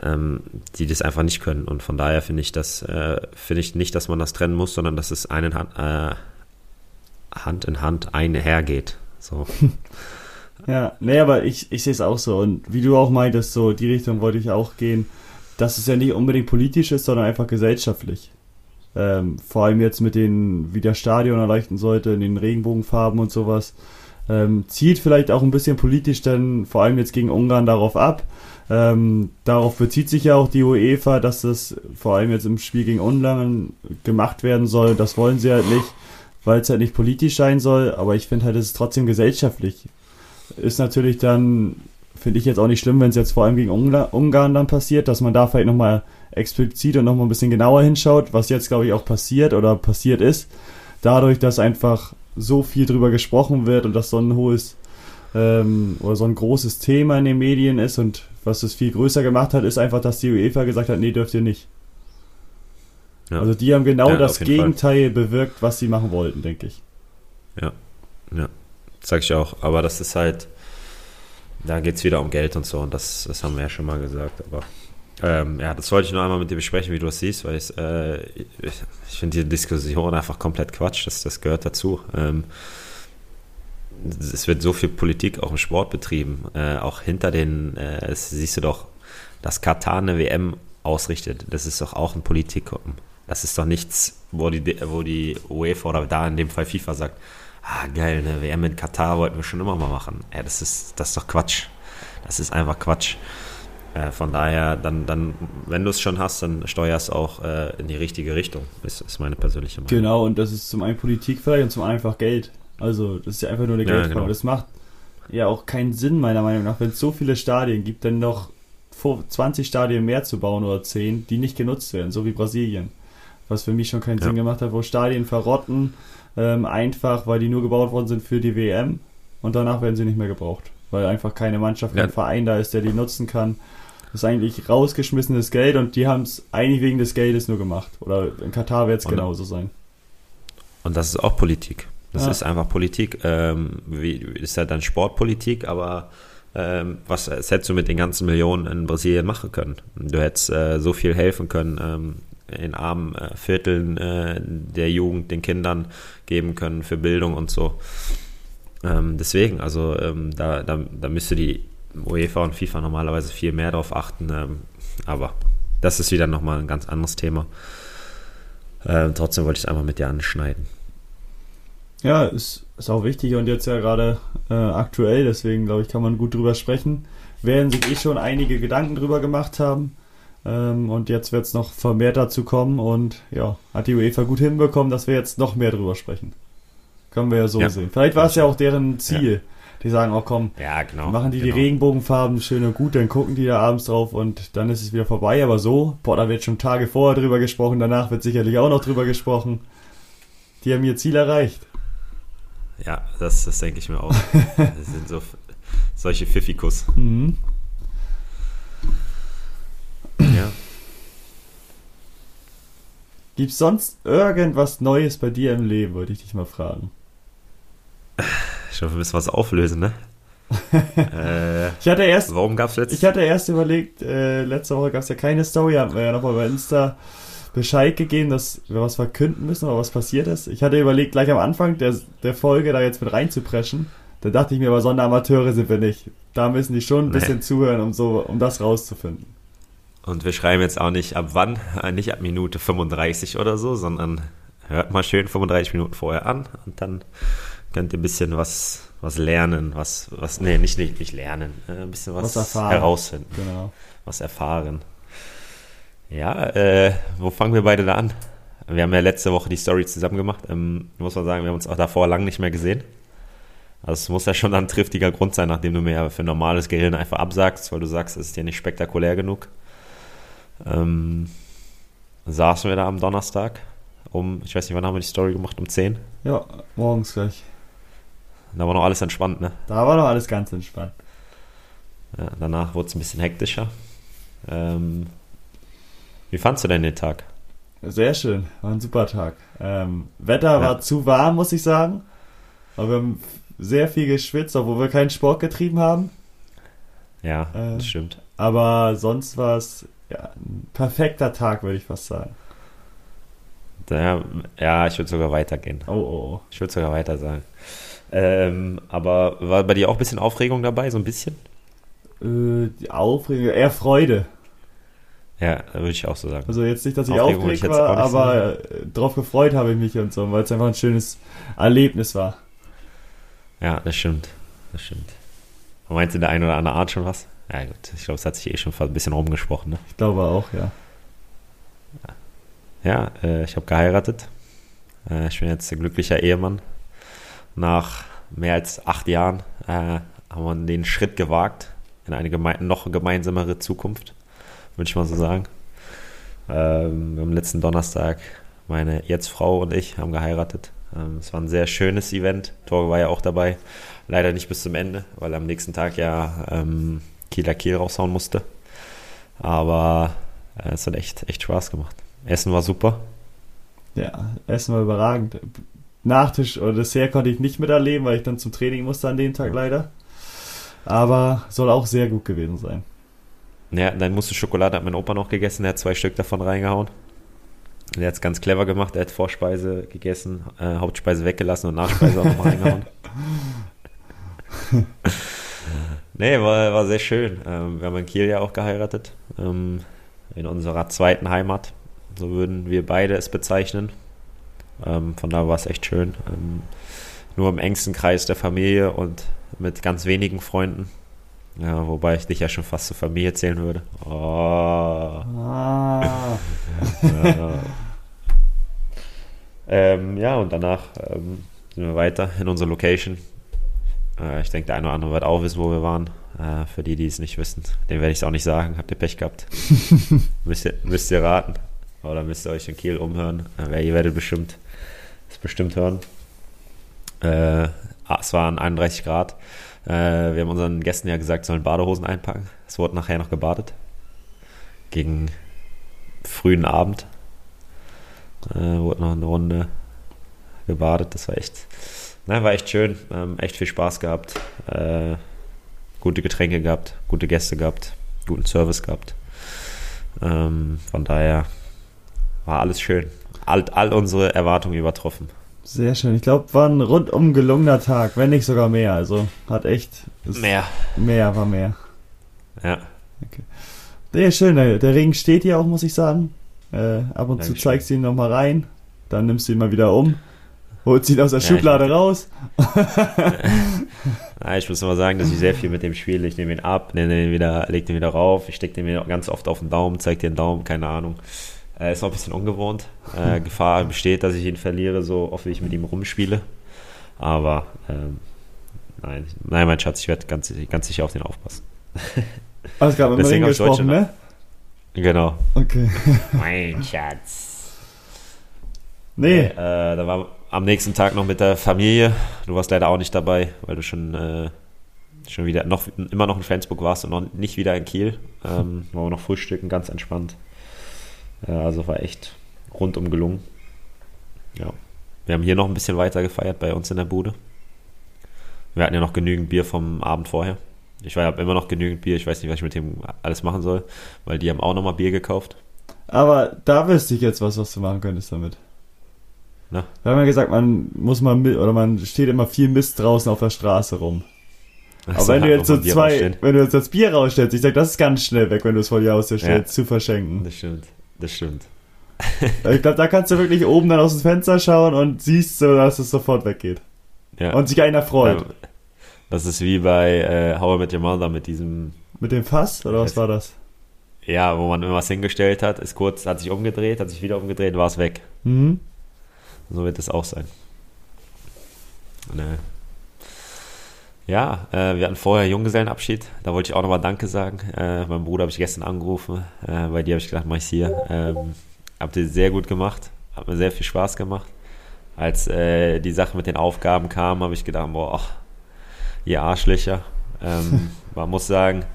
ähm, die das einfach nicht können. Und von daher finde ich das, äh, finde ich nicht, dass man das trennen muss, sondern dass es einen Hand, äh, Hand in Hand einhergeht. So. *laughs* Ja, nee, aber ich, ich sehe es auch so. Und wie du auch meintest, so die Richtung wollte ich auch gehen, dass es ja nicht unbedingt politisch ist, sondern einfach gesellschaftlich. Ähm, vor allem jetzt mit den, wie der Stadion erleuchten sollte, in den Regenbogenfarben und sowas. Ähm, zielt vielleicht auch ein bisschen politisch dann vor allem jetzt gegen Ungarn darauf ab. Ähm, darauf bezieht sich ja auch die UEFA, dass das vor allem jetzt im Spiel gegen Ungarn gemacht werden soll. Das wollen sie halt nicht, weil es halt nicht politisch sein soll. Aber ich finde halt, es ist trotzdem gesellschaftlich ist natürlich dann, finde ich jetzt auch nicht schlimm, wenn es jetzt vor allem gegen Ungarn dann passiert, dass man da vielleicht nochmal explizit und nochmal ein bisschen genauer hinschaut, was jetzt, glaube ich, auch passiert oder passiert ist. Dadurch, dass einfach so viel drüber gesprochen wird und dass so ein hohes ähm, oder so ein großes Thema in den Medien ist und was es viel größer gemacht hat, ist einfach, dass die UEFA gesagt hat, nee, dürft ihr nicht. Ja. Also die haben genau ja, das Gegenteil Fall. bewirkt, was sie machen wollten, denke ich. Ja, ja. Sag ich auch. Aber das ist halt, da geht es wieder um Geld und so. Und das, das haben wir ja schon mal gesagt. Aber ähm, ja, das wollte ich nur einmal mit dir besprechen, wie du es siehst, weil äh, ich, ich finde die Diskussion einfach komplett Quatsch. Das, das gehört dazu. Ähm, es wird so viel Politik auch im Sport betrieben. Äh, auch hinter den, äh, siehst du doch, dass Katar eine WM ausrichtet. Das ist doch auch ein Politikum. Das ist doch nichts, wo die, wo die UEFA oder da in dem Fall FIFA sagt, ah geil, eine WM in Katar wollten wir schon immer mal machen. Ja, das ist, das ist doch Quatsch. Das ist einfach Quatsch. Äh, von daher, dann, dann, wenn du es schon hast, dann steuer es auch äh, in die richtige Richtung. Das ist meine persönliche Meinung. Genau, und das ist zum einen Politik vielleicht und zum einen einfach Geld. Also, das ist ja einfach nur eine ja, Geldfrage. Genau. Das macht ja auch keinen Sinn, meiner Meinung nach, wenn es so viele Stadien gibt, dann noch 20 Stadien mehr zu bauen oder 10, die nicht genutzt werden, so wie Brasilien. Was für mich schon keinen ja. Sinn gemacht hat, wo Stadien verrotten, ähm, einfach, weil die nur gebaut worden sind für die WM und danach werden sie nicht mehr gebraucht, weil einfach keine Mannschaft, kein ja. Verein da ist, der die nutzen kann. Das ist eigentlich rausgeschmissenes Geld und die haben es eigentlich wegen des Geldes nur gemacht. Oder in Katar wird es genauso sein. Und das ist auch Politik. Das ja. ist einfach Politik. Ähm, wie, ist ja dann Sportpolitik, aber ähm, was hättest du mit den ganzen Millionen in Brasilien machen können? Du hättest äh, so viel helfen können. Ähm, in armen äh, Vierteln äh, der Jugend, den Kindern geben können für Bildung und so. Ähm, deswegen, also ähm, da, da, da müsste die UEFA und FIFA normalerweise viel mehr darauf achten, ähm, aber das ist wieder nochmal ein ganz anderes Thema. Trotzdem wollte ich es einmal mit dir anschneiden. Ja, ist, ist auch wichtig und jetzt ja gerade äh, aktuell, deswegen glaube ich, kann man gut drüber sprechen. Werden sich eh schon einige Gedanken drüber gemacht haben. Ähm, und jetzt wird es noch vermehrt dazu kommen und ja, hat die UEFA gut hinbekommen, dass wir jetzt noch mehr drüber sprechen. Können wir ja so ja. sehen. Vielleicht war es ja auch deren Ziel. Ja. Die sagen, oh komm, ja, genau, machen die genau. die Regenbogenfarben schön und gut, dann gucken die da abends drauf und dann ist es wieder vorbei. Aber so, boah, da wird schon Tage vorher drüber gesprochen, danach wird sicherlich auch noch drüber gesprochen. die haben ihr Ziel erreicht. Ja, das, das denke ich mir auch. *laughs* das sind so solche Pfiffikus. Mhm. Ja. Gibt es sonst irgendwas Neues bei dir im Leben, wollte ich dich mal fragen. Ich hoffe, wir müssen was auflösen, ne? äh, *laughs* Ich hatte erst, warum gab es ich hatte erst überlegt, äh, letzte Woche gab es ja keine Story, haben wir ja nochmal bei Insta Bescheid gegeben, dass wir was verkünden müssen, aber was passiert ist. Ich hatte überlegt, gleich am Anfang der, der Folge da jetzt mit reinzupreschen. Da dachte ich mir, aber Sonderamateure sind wir nicht. Da müssen die schon ein Nee. bisschen zuhören, um so, um das rauszufinden. Und wir schreiben jetzt auch nicht ab wann, äh, nicht ab Minute 35 oder so, sondern hört mal schön 35 Minuten vorher an und dann könnt ihr ein bisschen was, was lernen, was, was, nee, nicht, nicht, nicht lernen, äh, ein bisschen was, Was erfahren. herausfinden, Genau. was erfahren. Ja, äh, wo fangen wir beide da an? Wir haben ja letzte Woche die Story zusammen gemacht. Ähm, muss man sagen, wir haben uns auch davor lang nicht mehr gesehen. Also es muss ja schon ein triftiger Grund sein, nachdem du mir ja für normales Gehirn einfach absagst, weil du sagst, es ist dir nicht spektakulär genug. Ähm, saßen wir da am Donnerstag um, ich weiß nicht, wann haben wir die Story gemacht? Um 10? Ja, morgens gleich. Da war noch alles entspannt, ne? Da war doch alles ganz entspannt. Ja, danach wurde es ein bisschen hektischer. Ähm, wie fandst du denn den Tag? Sehr schön, war ein super Tag. Ähm, Wetter Ja. war zu warm, muss ich sagen. Aber wir haben sehr viel geschwitzt, obwohl wir keinen Sport getrieben haben. Ja, Äh. das stimmt. Aber sonst war es ja, ein perfekter Tag, würde ich fast sagen. Ja, ja ich würde sogar weitergehen. Oh, oh, Ich würde sogar weiter sagen. Ähm, aber war bei dir auch ein bisschen Aufregung dabei, so ein bisschen? oh. Äh, die Aufregung, eher Freude. Ja, würde ich auch so sagen. Also jetzt nicht, dass ich aufgeregt war, aber äh, drauf gefreut habe ich mich und so, weil es einfach ein schönes Erlebnis war. Ja, das stimmt. Das stimmt. Meinst du in der einen oder anderen Art schon was? Ja, gut. Ich glaube, es hat sich eh schon ein bisschen rumgesprochen, ne? Ich glaube auch, ja. Ja, äh, ich habe geheiratet. Äh, ich bin jetzt ein glücklicher Ehemann. Nach mehr als acht Jahren äh, haben wir den Schritt gewagt in eine geme noch gemeinsamere Zukunft, würde ich mal so sagen. Ähm, am letzten Donnerstag meine jetzt Frau und ich haben geheiratet. Ähm, es war ein sehr schönes Event. Torge war ja auch dabei. Leider nicht bis zum Ende, weil er am nächsten Tag ja ähm, Kieler Kiel raushauen musste. Aber äh, es hat echt, echt Spaß gemacht. Essen war super. Ja, Essen war überragend. Nachtisch oder Dessert konnte ich nicht miterleben, weil ich dann zum Training musste an dem Tag leider. Aber soll auch sehr gut gewesen sein. Ja, dann musste Schokolade hat mein Opa noch gegessen, der hat zwei Stück davon reingehauen. Der hat es ganz clever gemacht, er hat Vorspeise gegessen, äh, Hauptspeise weggelassen und Nachspeise auch noch reingehauen. *laughs* nee, war, war sehr schön. Ähm, wir haben in Kiel ja auch geheiratet. Ähm, in unserer zweiten Heimat. So würden wir beide es bezeichnen. Ähm, von da war es echt schön. Ähm, nur im engsten Kreis der Familie und mit ganz wenigen Freunden. Ja, wobei ich dich ja schon fast zur Familie zählen würde. Oh. Ah, Ja, *laughs* ähm, ja und danach ähm, sind wir weiter in unsere Location. Äh, ich denke, der eine oder andere wird auch wissen, wo wir waren. Äh, für die, die es nicht wissen, dem werde ich es auch nicht sagen. Habt ihr Pech gehabt? *laughs* müsst, ihr, müsst ihr raten. Oder müsst ihr euch in Kiel umhören. Äh, ihr werdet bestimmt es bestimmt hören. Äh, ah, es waren 31 Grad. Äh, wir haben unseren Gästen ja gesagt, sollen Badehosen einpacken. Es wurde nachher noch gebadet. Gegen frühen Abend äh, wurde noch eine Runde gebadet. Das war echt, na, war echt schön. Ähm, echt viel Spaß gehabt. Äh, gute Getränke gehabt, gute Gäste gehabt, guten Service gehabt. Ähm, von daher war alles schön. All, all unsere Erwartungen übertroffen. Sehr schön. Ich glaube, war ein rundum gelungener Tag, wenn nicht sogar mehr. Also hat echt Mehr. Mehr war mehr. Ja. Ja, schön. Der, der Ring steht hier auch, muss ich sagen. Äh, ab und zu Dankeschön. zeigst du ihn nochmal rein. Dann nimmst du ihn mal wieder um. Holst ihn aus der Ja, Schublade raus. *laughs* Ja, ich muss mal sagen, dass ich sehr viel mit dem spiele. Ich nehme ihn ab, nehme den wieder, leg den wieder rauf. Ich stecke den mir ganz oft auf den Daumen, zeig dir den Daumen, keine Ahnung. Äh, ist noch ein bisschen ungewohnt. Äh, Gefahr besteht, dass ich ihn verliere, so oft wie ich mit ihm rumspiele. Aber ähm, nein, nein, mein Schatz, ich werde ganz, ganz sicher auf den aufpassen. Alles klar, dem Deswegen Deutsche gesprochen, ne? Genau. Okay. *laughs* Mein Schatz. Nee, Äh, da war, am nächsten Tag noch mit der Familie. Du warst leider auch nicht dabei, weil du schon, äh, schon wieder noch immer noch in Flensburg warst und noch nicht wieder in Kiel. Ähm, waren wir noch frühstücken, ganz entspannt. Also war echt rundum gelungen. Ja. Wir haben hier noch ein bisschen weiter gefeiert bei uns in der Bude. Wir hatten ja noch genügend Bier vom Abend vorher. Ich war ja immer noch genügend Bier. Ich weiß nicht, was ich mit dem alles machen soll, weil die haben auch nochmal Bier gekauft. Aber da wüsste ich jetzt was, was du machen könntest damit. Na? Wir haben ja gesagt, man muss mal mit, oder man steht immer viel Mist draußen auf der Straße rum. Aber Also wenn du jetzt so zwei, rausstellen. wenn du jetzt das Bier rausstellst, ich sag, das ist ganz schnell weg, wenn du es vor die Haustür stellst, Ja. zu verschenken. Das stimmt. Das stimmt. Ich glaube, da kannst du wirklich oben dann aus dem Fenster schauen und siehst so, dass es sofort weggeht. Ja. Und sich einer freut. Das ist wie bei äh, How I Met Your Mother mit diesem, Mit dem Fass, oder was war das? ja, wo man immer was hingestellt hat, ist kurz, hat sich umgedreht, hat sich wieder umgedreht, war es weg. Mhm. So wird es auch sein. Ne. Ja, äh, wir hatten vorher Junggesellenabschied. Da wollte ich auch nochmal Danke sagen. Äh, meinem Bruder habe ich gestern angerufen. Äh, bei dir habe ich gedacht, mach ich's hier. Ähm, habt ihr sehr gut gemacht. Hat mir sehr viel Spaß gemacht. Als äh, die Sache mit den Aufgaben kam, habe ich gedacht, boah, ihr Arschlöcher. Ähm, *laughs* man muss sagen,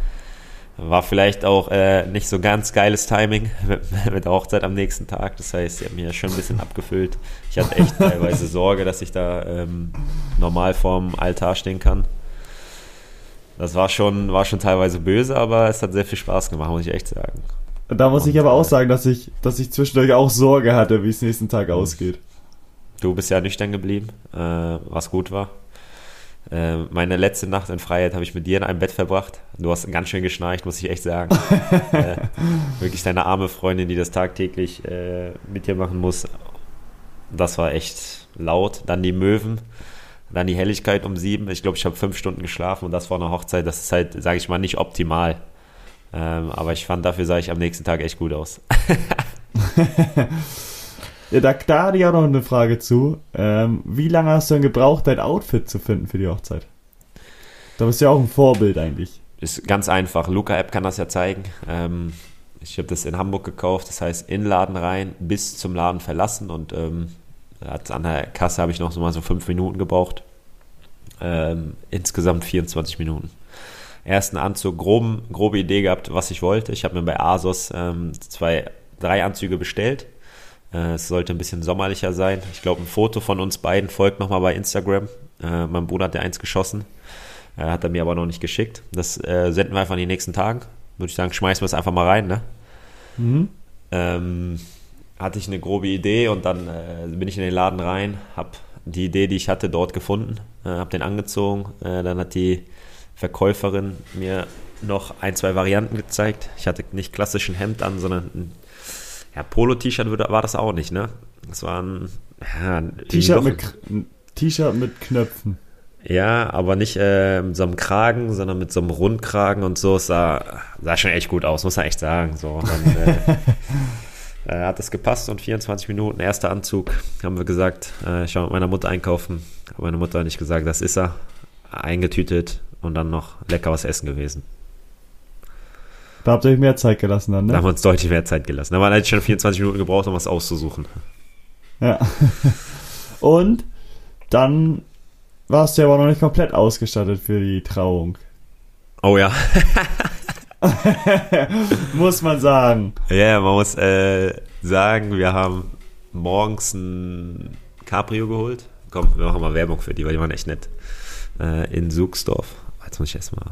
war vielleicht auch äh, nicht so ganz geiles Timing *laughs* mit, mit der Hochzeit am nächsten Tag. Das heißt, sie haben mir schon ein bisschen abgefüllt. Ich hatte echt *laughs* teilweise Sorge, dass ich da ähm, normal vorm Altar stehen kann. Das war schon, war schon teilweise böse, aber es hat sehr viel Spaß gemacht, muss ich echt sagen. Da muss ich Und, aber auch äh, sagen, dass ich, dass ich zwischendurch auch Sorge hatte, wie es nächsten Tag Mhm. ausgeht. Du bist ja nüchtern geblieben, äh, was gut war. Äh, meine letzte Nacht in Freiheit habe ich mit dir in einem Bett verbracht. Du hast ganz schön geschnarcht, muss ich echt sagen. *laughs* äh, wirklich deine arme Freundin, die das tagtäglich äh, mit dir machen muss. Das war echt laut. Dann die Möwen, dann die Helligkeit um sieben. Ich glaube, ich habe fünf Stunden geschlafen und das vor einer Hochzeit. Das ist halt, sage ich mal, nicht optimal. Ähm, aber ich fand, dafür sah ich am nächsten Tag echt gut aus. *laughs* Ja, da, da hatte ich auch noch eine Frage zu. Ähm, wie lange hast du denn gebraucht, dein Outfit zu finden für die Hochzeit? Da bist du ja auch ein Vorbild eigentlich. Ist ganz einfach. Luca-App kann das ja zeigen. Ähm, ich habe das in Hamburg gekauft. Das heißt, in den Laden rein, bis zum Laden verlassen. Und ähm, an der Kasse habe ich noch so mal so fünf Minuten gebraucht. Ähm, insgesamt 24 Minuten. Ersten Anzug, groben, grobe Idee gehabt, was ich wollte. Ich habe mir bei Asos ähm, zwei, drei Anzüge bestellt. Äh, es sollte ein bisschen sommerlicher sein. Ich glaube, ein Foto von uns beiden folgt nochmal bei Instagram. Äh, mein Bruder hat ja eins geschossen. Äh, hat er mir aber noch nicht geschickt. Das äh, senden wir einfach in den nächsten Tagen. Würde ich sagen, schmeißen wir es einfach mal rein, ne? Mhm. Ähm, hatte ich eine grobe Idee und dann äh, bin ich in den Laden rein, habe die Idee, die ich hatte, dort gefunden, äh, habe den angezogen. Äh, dann hat die Verkäuferin mir noch ein, zwei Varianten gezeigt. Ich hatte nicht klassisch ein Hemd an, sondern ein ja, Polo-T-Shirt war das auch nicht, ne? Das war ein, ja, T-Shirt mit, T-Shirt mit Knöpfen. ja, aber nicht äh, mit so einem Kragen, sondern mit so einem Rundkragen und so. Es sah, sah schon echt gut aus, muss man echt sagen. So, dann äh, *laughs* äh, hat es gepasst und 24 Minuten, erster Anzug, haben wir gesagt, äh, ich war mit meiner Mutter einkaufen. Hat meine Mutter nicht gesagt, das ist er. Eingetütet und dann noch lecker was essen gewesen. Da habt ihr euch mehr Zeit gelassen dann, Da ne? haben wir uns deutlich mehr Zeit gelassen. Da haben wir eigentlich schon 24 Minuten gebraucht, um was auszusuchen. Ja. *laughs* Und dann warst du ja aber noch nicht komplett ausgestattet für die Trauung. Oh ja. *laughs* *laughs* Muss man sagen. Ja, man muss äh, sagen, wir haben morgens ein Cabrio geholt. Komm, wir machen mal Werbung für die, weil die waren echt nett. Äh, in Sugsdorf. Jetzt muss ich erstmal.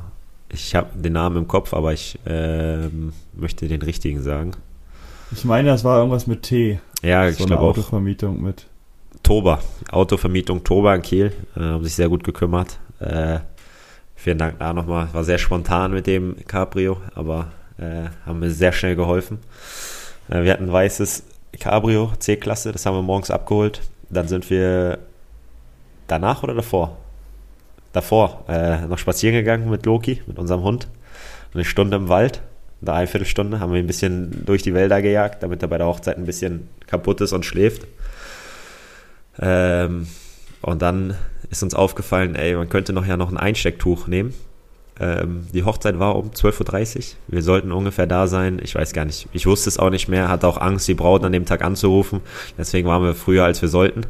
Ich habe den Namen im Kopf, aber ich ähm, möchte den richtigen sagen. Ich meine, das war irgendwas mit T. Ja, ich so eine glaube auch. Autovermietung mit. Toba. Autovermietung Toba in Kiel. Äh, haben sich sehr gut gekümmert. Äh, vielen Dank da nochmal. War sehr spontan mit dem Cabrio, aber äh, haben mir sehr schnell geholfen. Äh, wir hatten ein weißes Cabrio, C-Klasse, das haben wir morgens abgeholt. Dann sind wir danach oder davor? Davor äh, noch spazieren gegangen mit Loki, mit unserem Hund. Eine Stunde im Wald, eine Dreiviertelstunde, haben wir ein bisschen durch die Wälder gejagt, damit er bei der Hochzeit ein bisschen kaputt ist und schläft. Ähm, und dann ist uns aufgefallen, ey, man könnte noch ja noch ein Einstecktuch nehmen. Ähm, die Hochzeit war um 12.30 Uhr. Wir sollten ungefähr da sein. Ich weiß gar nicht. Ich wusste es auch nicht mehr. Hatte auch Angst, die Braut an dem Tag anzurufen. Deswegen waren wir früher, als wir sollten.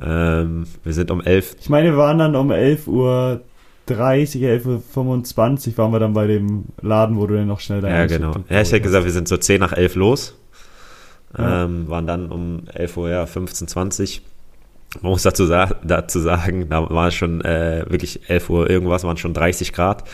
Ähm, wir sind um 11. Ich meine, wir waren dann um 11 Uhr 30, 11 Uhr 25 waren wir dann bei dem Laden, wo du dann noch schnell dein Ja, genau. Ja, ich hätte gesagt, wir sind so 10 nach 11 los. Ja. Ähm, waren dann um 11 Uhr, ja, 15, 20. Man muss dazu, dazu sagen, da war es schon äh, wirklich 11 Uhr irgendwas, waren schon 30 Grad.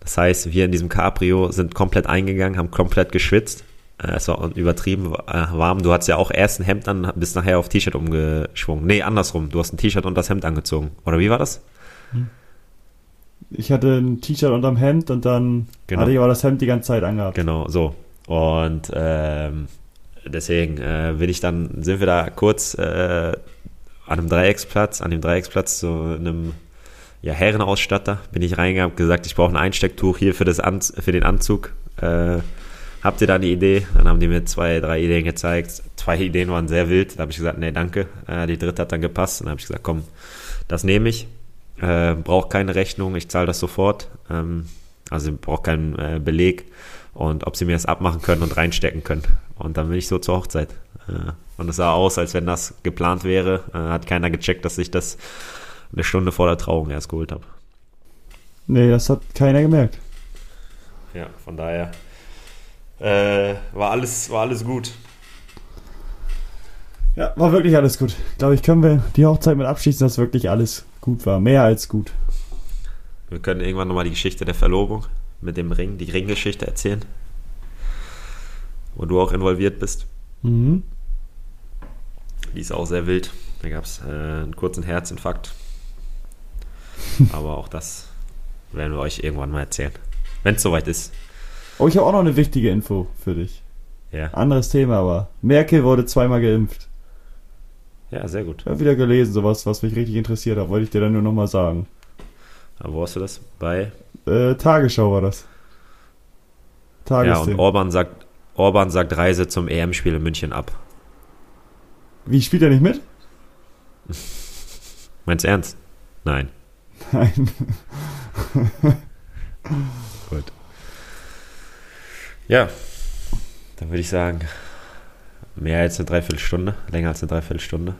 Das heißt, wir in diesem Cabrio sind komplett eingegangen, haben komplett geschwitzt. Äh, es war übertrieben äh, warm. Du hattest ja auch erst ein Hemd an, bist nachher auf T-Shirt umgeschwungen. Nee, andersrum. Du hast ein T-Shirt und das Hemd angezogen. Oder wie war das? Ich hatte ein T-Shirt unterm Hemd und dann Genau. hatte ich aber das Hemd die ganze Zeit angehabt. Genau, so. Und ähm, deswegen äh, bin ich dann, sind wir da kurz äh, an einem Dreiecksplatz, an dem Dreiecksplatz zu einem ja, Herrenausstatter, bin ich reingegangen, hab gesagt, ich brauche ein Einstecktuch hier für, das An für den Anzug. Äh, habt ihr da eine Idee? Dann haben die mir zwei, drei Ideen gezeigt. Zwei Ideen waren sehr wild. Da habe ich gesagt, nee, danke. Äh, die dritte hat dann gepasst. Dann habe ich gesagt, komm, das nehme ich. Äh, brauche keine Rechnung, ich zahle das sofort. Ähm, also brauche keinen äh, Beleg. Und ob sie mir das abmachen können und reinstecken können. Und dann bin ich so zur Hochzeit. Und es sah aus, als wenn das geplant wäre. Äh, hat keiner gecheckt, dass ich das eine Stunde vor der Trauung erst geholt habe. Nee, das hat keiner gemerkt. Ja, von daher äh, war, alles, war alles gut. Ja, war wirklich alles gut. Glaube ich, können wir die Hochzeit mit abschließen, dass wirklich alles gut war. Mehr als gut. Wir können irgendwann nochmal die Geschichte der Verlobung mit dem Ring, die Ringgeschichte erzählen. Wo du auch involviert bist. Mhm. Die ist auch sehr wild. Da gab es äh, einen kurzen Herzinfarkt. *laughs* Aber auch das werden wir euch irgendwann mal erzählen. Wenn es soweit ist. Oh, ich habe auch noch eine wichtige Info für dich. Ja. Anderes Thema, aber Merkel wurde zweimal geimpft. Ja, sehr gut. Ich habe wieder gelesen, sowas, was mich richtig interessiert hat, wollte ich dir dann nur nochmal sagen. Aber wo hast du das? Bei? Äh, Tagesschau war das. Ja, und. Orban sagt, Orban sagt Reise zum EM-Spiel in München ab. Wie spielt er nicht mit? *laughs* Meinst du ernst? Nein. Nein. *laughs* Gut. Ja, dann würde ich sagen, mehr als eine Dreiviertelstunde, länger als eine Dreiviertelstunde.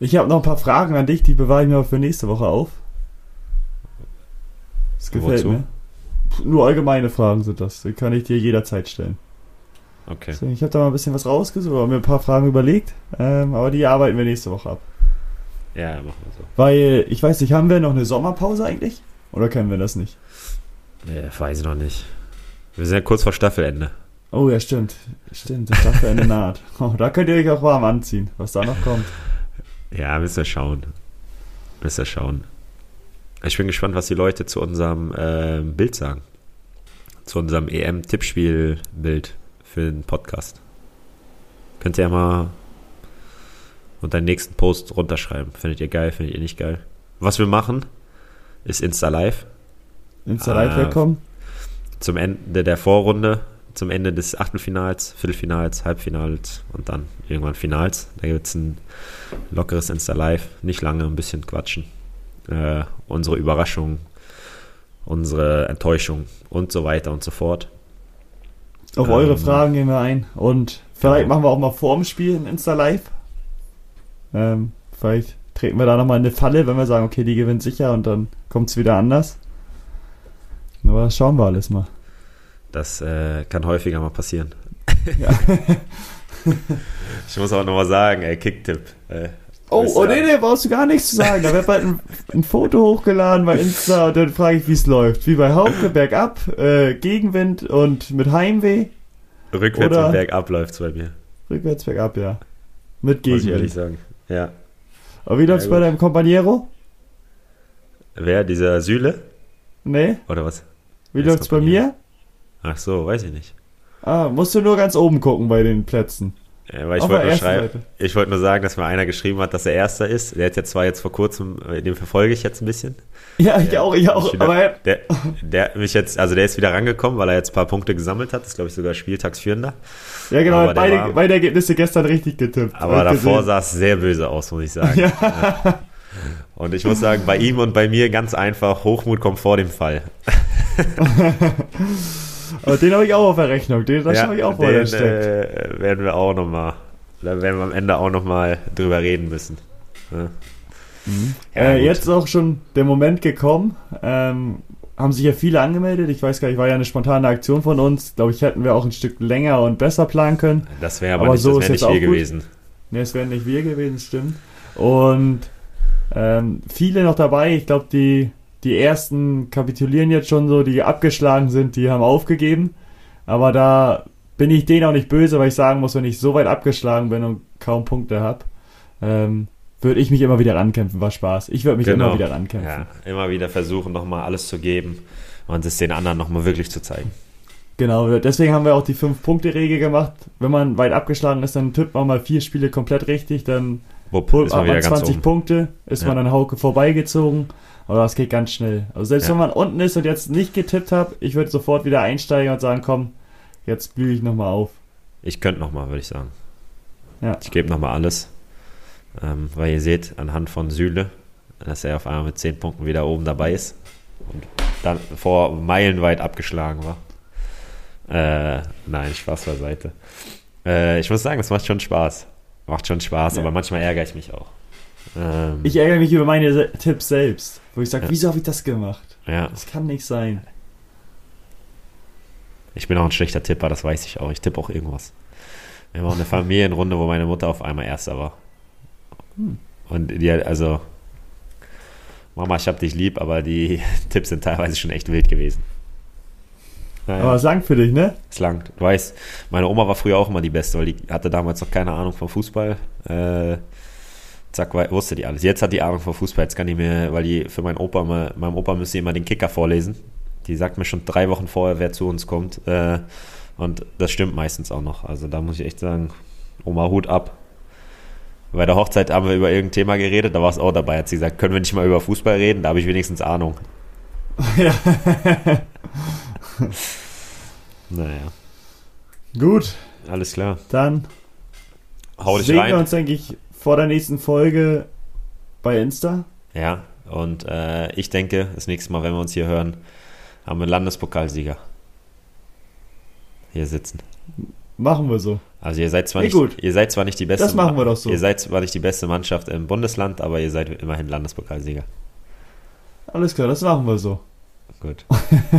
Ich habe noch ein paar Fragen an dich, die bewahre ich mir aber für nächste Woche auf. Das gefällt Wozu? mir. Nur allgemeine Fragen sind das. Die kann ich dir jederzeit stellen. Okay. Deswegen, ich habe da mal ein bisschen was rausgesucht, habe mir ein paar Fragen überlegt, ähm, aber die arbeiten wir nächste Woche ab. Ja, machen wir so. Weil, ich weiß nicht, haben wir noch eine Sommerpause eigentlich? Oder können wir das nicht? Ja, weiß ich noch nicht. Wir sind ja kurz vor Staffelende. Oh ja, stimmt. Stimmt, das Staffelende naht. *laughs* Oh, da könnt ihr euch auch warm anziehen, was da noch kommt. Ja, müssen wir schauen. Müssen wir schauen. Ich bin gespannt, was die Leute zu unserem äh, Bild sagen. Zu unserem EM-Tippspiel-Bild für den Podcast. Könnt ihr ja mal unter den nächsten Post runterschreiben. Findet ihr geil, findet ihr nicht geil? Was wir machen, ist Insta Live Insta. Live willkommen. zum Ende der Vorrunde, zum Ende des Achtelfinals, Viertelfinals, Halbfinals und dann irgendwann Finals. Da gibt es ein lockeres Insta Live, nicht lange, ein bisschen quatschen. Äh, unsere Überraschung, unsere Enttäuschung und so weiter und so fort. Auf Ähm, eure Fragen gehen wir ein. Und vielleicht machen wir auch mal vor dem Spiel ein Insta Live. Ähm, vielleicht treten wir da nochmal in eine Falle, wenn wir sagen, okay, die gewinnt sicher und dann kommt es wieder anders. Aber schauen wir alles mal. Das äh, kann häufiger mal passieren. Ja. *laughs* Ich muss auch nochmal sagen, ey, Kicktipp. Äh, Oh, oh nee, nee, brauchst du gar nichts zu sagen. Da wird bald ein, ein Foto hochgeladen bei Insta und dann frage ich, wie es läuft. Wie bei Hauke, bergab, äh, Gegenwind und mit Heimweh. rückwärts Oder- und bergab läuft's bei mir. Rückwärts, bergab, ja. Mit Muss ich ehrlich Gegenwind. sagen. Ja. Aber wie läuft's Ja, bei deinem Companiero? Wer? Dieser Süle? Nee? Oder was? Wie Wer läuft's bei mir? Ach so, weiß ich nicht. Ah, musst du nur ganz oben gucken bei den Plätzen. Ja, weil ich wollte der nur ich wollte nur sagen, dass mir einer geschrieben hat, dass er Erster ist. Der hat jetzt zwar jetzt vor kurzem, äh, den verfolge ich jetzt ein bisschen. Ja, ich auch, ich auch. Wieder- Aber er- Der, der mich jetzt, also der ist wieder rangekommen, weil er jetzt ein paar Punkte gesammelt hat. Das ist, glaube ich, sogar Spieltagsführender. ja, genau, aber der beide, war- beide Ergebnisse gestern richtig getippt. Aber davor sah es sehr böse aus, muss ich sagen. Und ich muss sagen, bei ihm und bei mir ganz einfach, Hochmut kommt vor dem Fall. *laughs* Aber den habe ich auch auf der Rechnung. Den, da schaue ich auch, wo der den steckt. äh, werden wir auch nochmal, da werden wir am Ende auch nochmal drüber reden müssen. Ja. Mhm. Ja, äh, jetzt ist auch schon der Moment gekommen. Ähm, haben sich ja viele angemeldet. Ich weiß gar nicht, war ja eine spontane Aktion von uns. Glaube ich, hätten wir auch ein Stück länger und besser planen können. Das wäre aber, Aber nicht, so das wär nicht gut. gewesen. Ne, es wären nicht wir gewesen, stimmt. Und ähm, viele noch dabei. Ich glaube, die, die ersten kapitulieren jetzt schon so, die abgeschlagen sind, die haben aufgegeben. Aber da bin ich denen auch nicht böse, weil ich sagen muss, wenn ich so weit abgeschlagen bin und kaum Punkte habe, ähm, würde ich mich immer wieder rankämpfen. War Spaß. Ich würde mich Genau. immer wieder rankämpfen. Ja, immer wieder versuchen, nochmal alles zu geben und es den anderen nochmal wirklich zu zeigen. Genau, deswegen haben wir auch die 5-Punkte-Regel gemacht. Wenn man weit abgeschlagen ist, dann tippt man mal vier Spiele komplett richtig, dann Wupp, holt man man wieder ganz 20 oben. Punkte, ist Ja. man an Hauke vorbeigezogen. Aber das geht ganz schnell. Also selbst Ja. wenn man unten ist und jetzt nicht getippt hat, ich würde sofort wieder einsteigen und sagen, komm, jetzt blühe ich nochmal auf. Ich könnte nochmal, würde ich sagen. Ja. Ich gebe nochmal alles. Ähm, weil ihr seht anhand von Süle, dass er auf einmal mit 10 Punkten wieder oben dabei ist und dann vor meilenweit abgeschlagen war. Äh, nein, Spaß beiseite. Äh, ich muss sagen, es macht schon Spaß. Macht schon Spaß, Ja. aber manchmal ärgere ich mich auch. Ähm, Ich ärgere mich über meine Se- Tipps selbst, wo ich sage, Ja. wieso habe ich das gemacht? ja, Das kann nicht sein. ich bin auch ein schlechter Tipper, das weiß ich auch. Ich tippe auch irgendwas. Wir haben auch eine Familienrunde, wo meine Mutter auf einmal Erster war. Hm. Und die, hat- also, Mama, ich hab dich lieb, aber die *laughs* Tipps sind teilweise schon echt wild gewesen. Naja, Aber es langt für dich, ne? es langt. Du weißt, meine Oma war früher auch immer die Beste, weil die hatte damals noch keine Ahnung vom Fußball. Äh, zack, wusste die alles. Jetzt hat die Ahnung vom Fußball, jetzt kann die mir, weil die für meinen Opa, immer, meinem Opa müsste immer den Kicker vorlesen. Die sagt mir schon drei Wochen vorher, wer zu uns kommt. Äh, und das stimmt meistens auch noch. Also da muss ich echt sagen, Oma, Hut ab. Bei der Hochzeit haben wir über irgendein Thema geredet, da war es auch dabei. Hat sie gesagt, können wir nicht mal über Fußball reden? Da habe ich wenigstens Ahnung. ja. *laughs* Naja, Gut, alles klar. dann Hau dich sehen wir rein. uns, denke ich, vor der nächsten Folge bei Insta. Ja, und äh, ich denke, das nächste Mal, wenn wir uns hier hören, haben wir einen Landespokalsieger hier sitzen. Machen wir so. Also ihr seid zwar Nee, nicht, gut. ihr seid zwar nicht die beste, Das machen wir doch so. Ihr seid zwar nicht die beste Mannschaft im Bundesland, aber ihr seid immerhin Landespokalsieger. Alles klar, das machen wir so. Gut,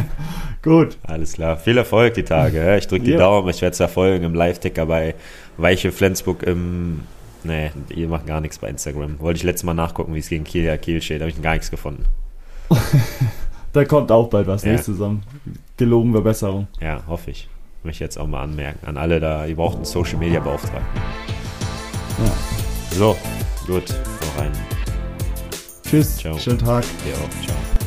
*laughs* Gut. alles klar. Viel Erfolg die Tage. Ich drücke die Ja. Daumen. Ich werde es verfolgen im Live-Ticker bei Weiche Flensburg im. Nee, ihr macht gar nichts bei Instagram. Wollte ich letztes Mal nachgucken, wie es gegen Kiel, Kiel steht. Habe ich gar nichts gefunden. *laughs* Da kommt auch bald was Ja. nächste Saison. Gelogen Verbesserung. Ja, hoffe ich. Möchte ich jetzt auch mal anmerken. An alle da, ihr braucht einen Social Media Beauftragten. Ja. So, gut, noch rein. Tschüss. Ciao. Schönen Tag. Dir auch. Ciao.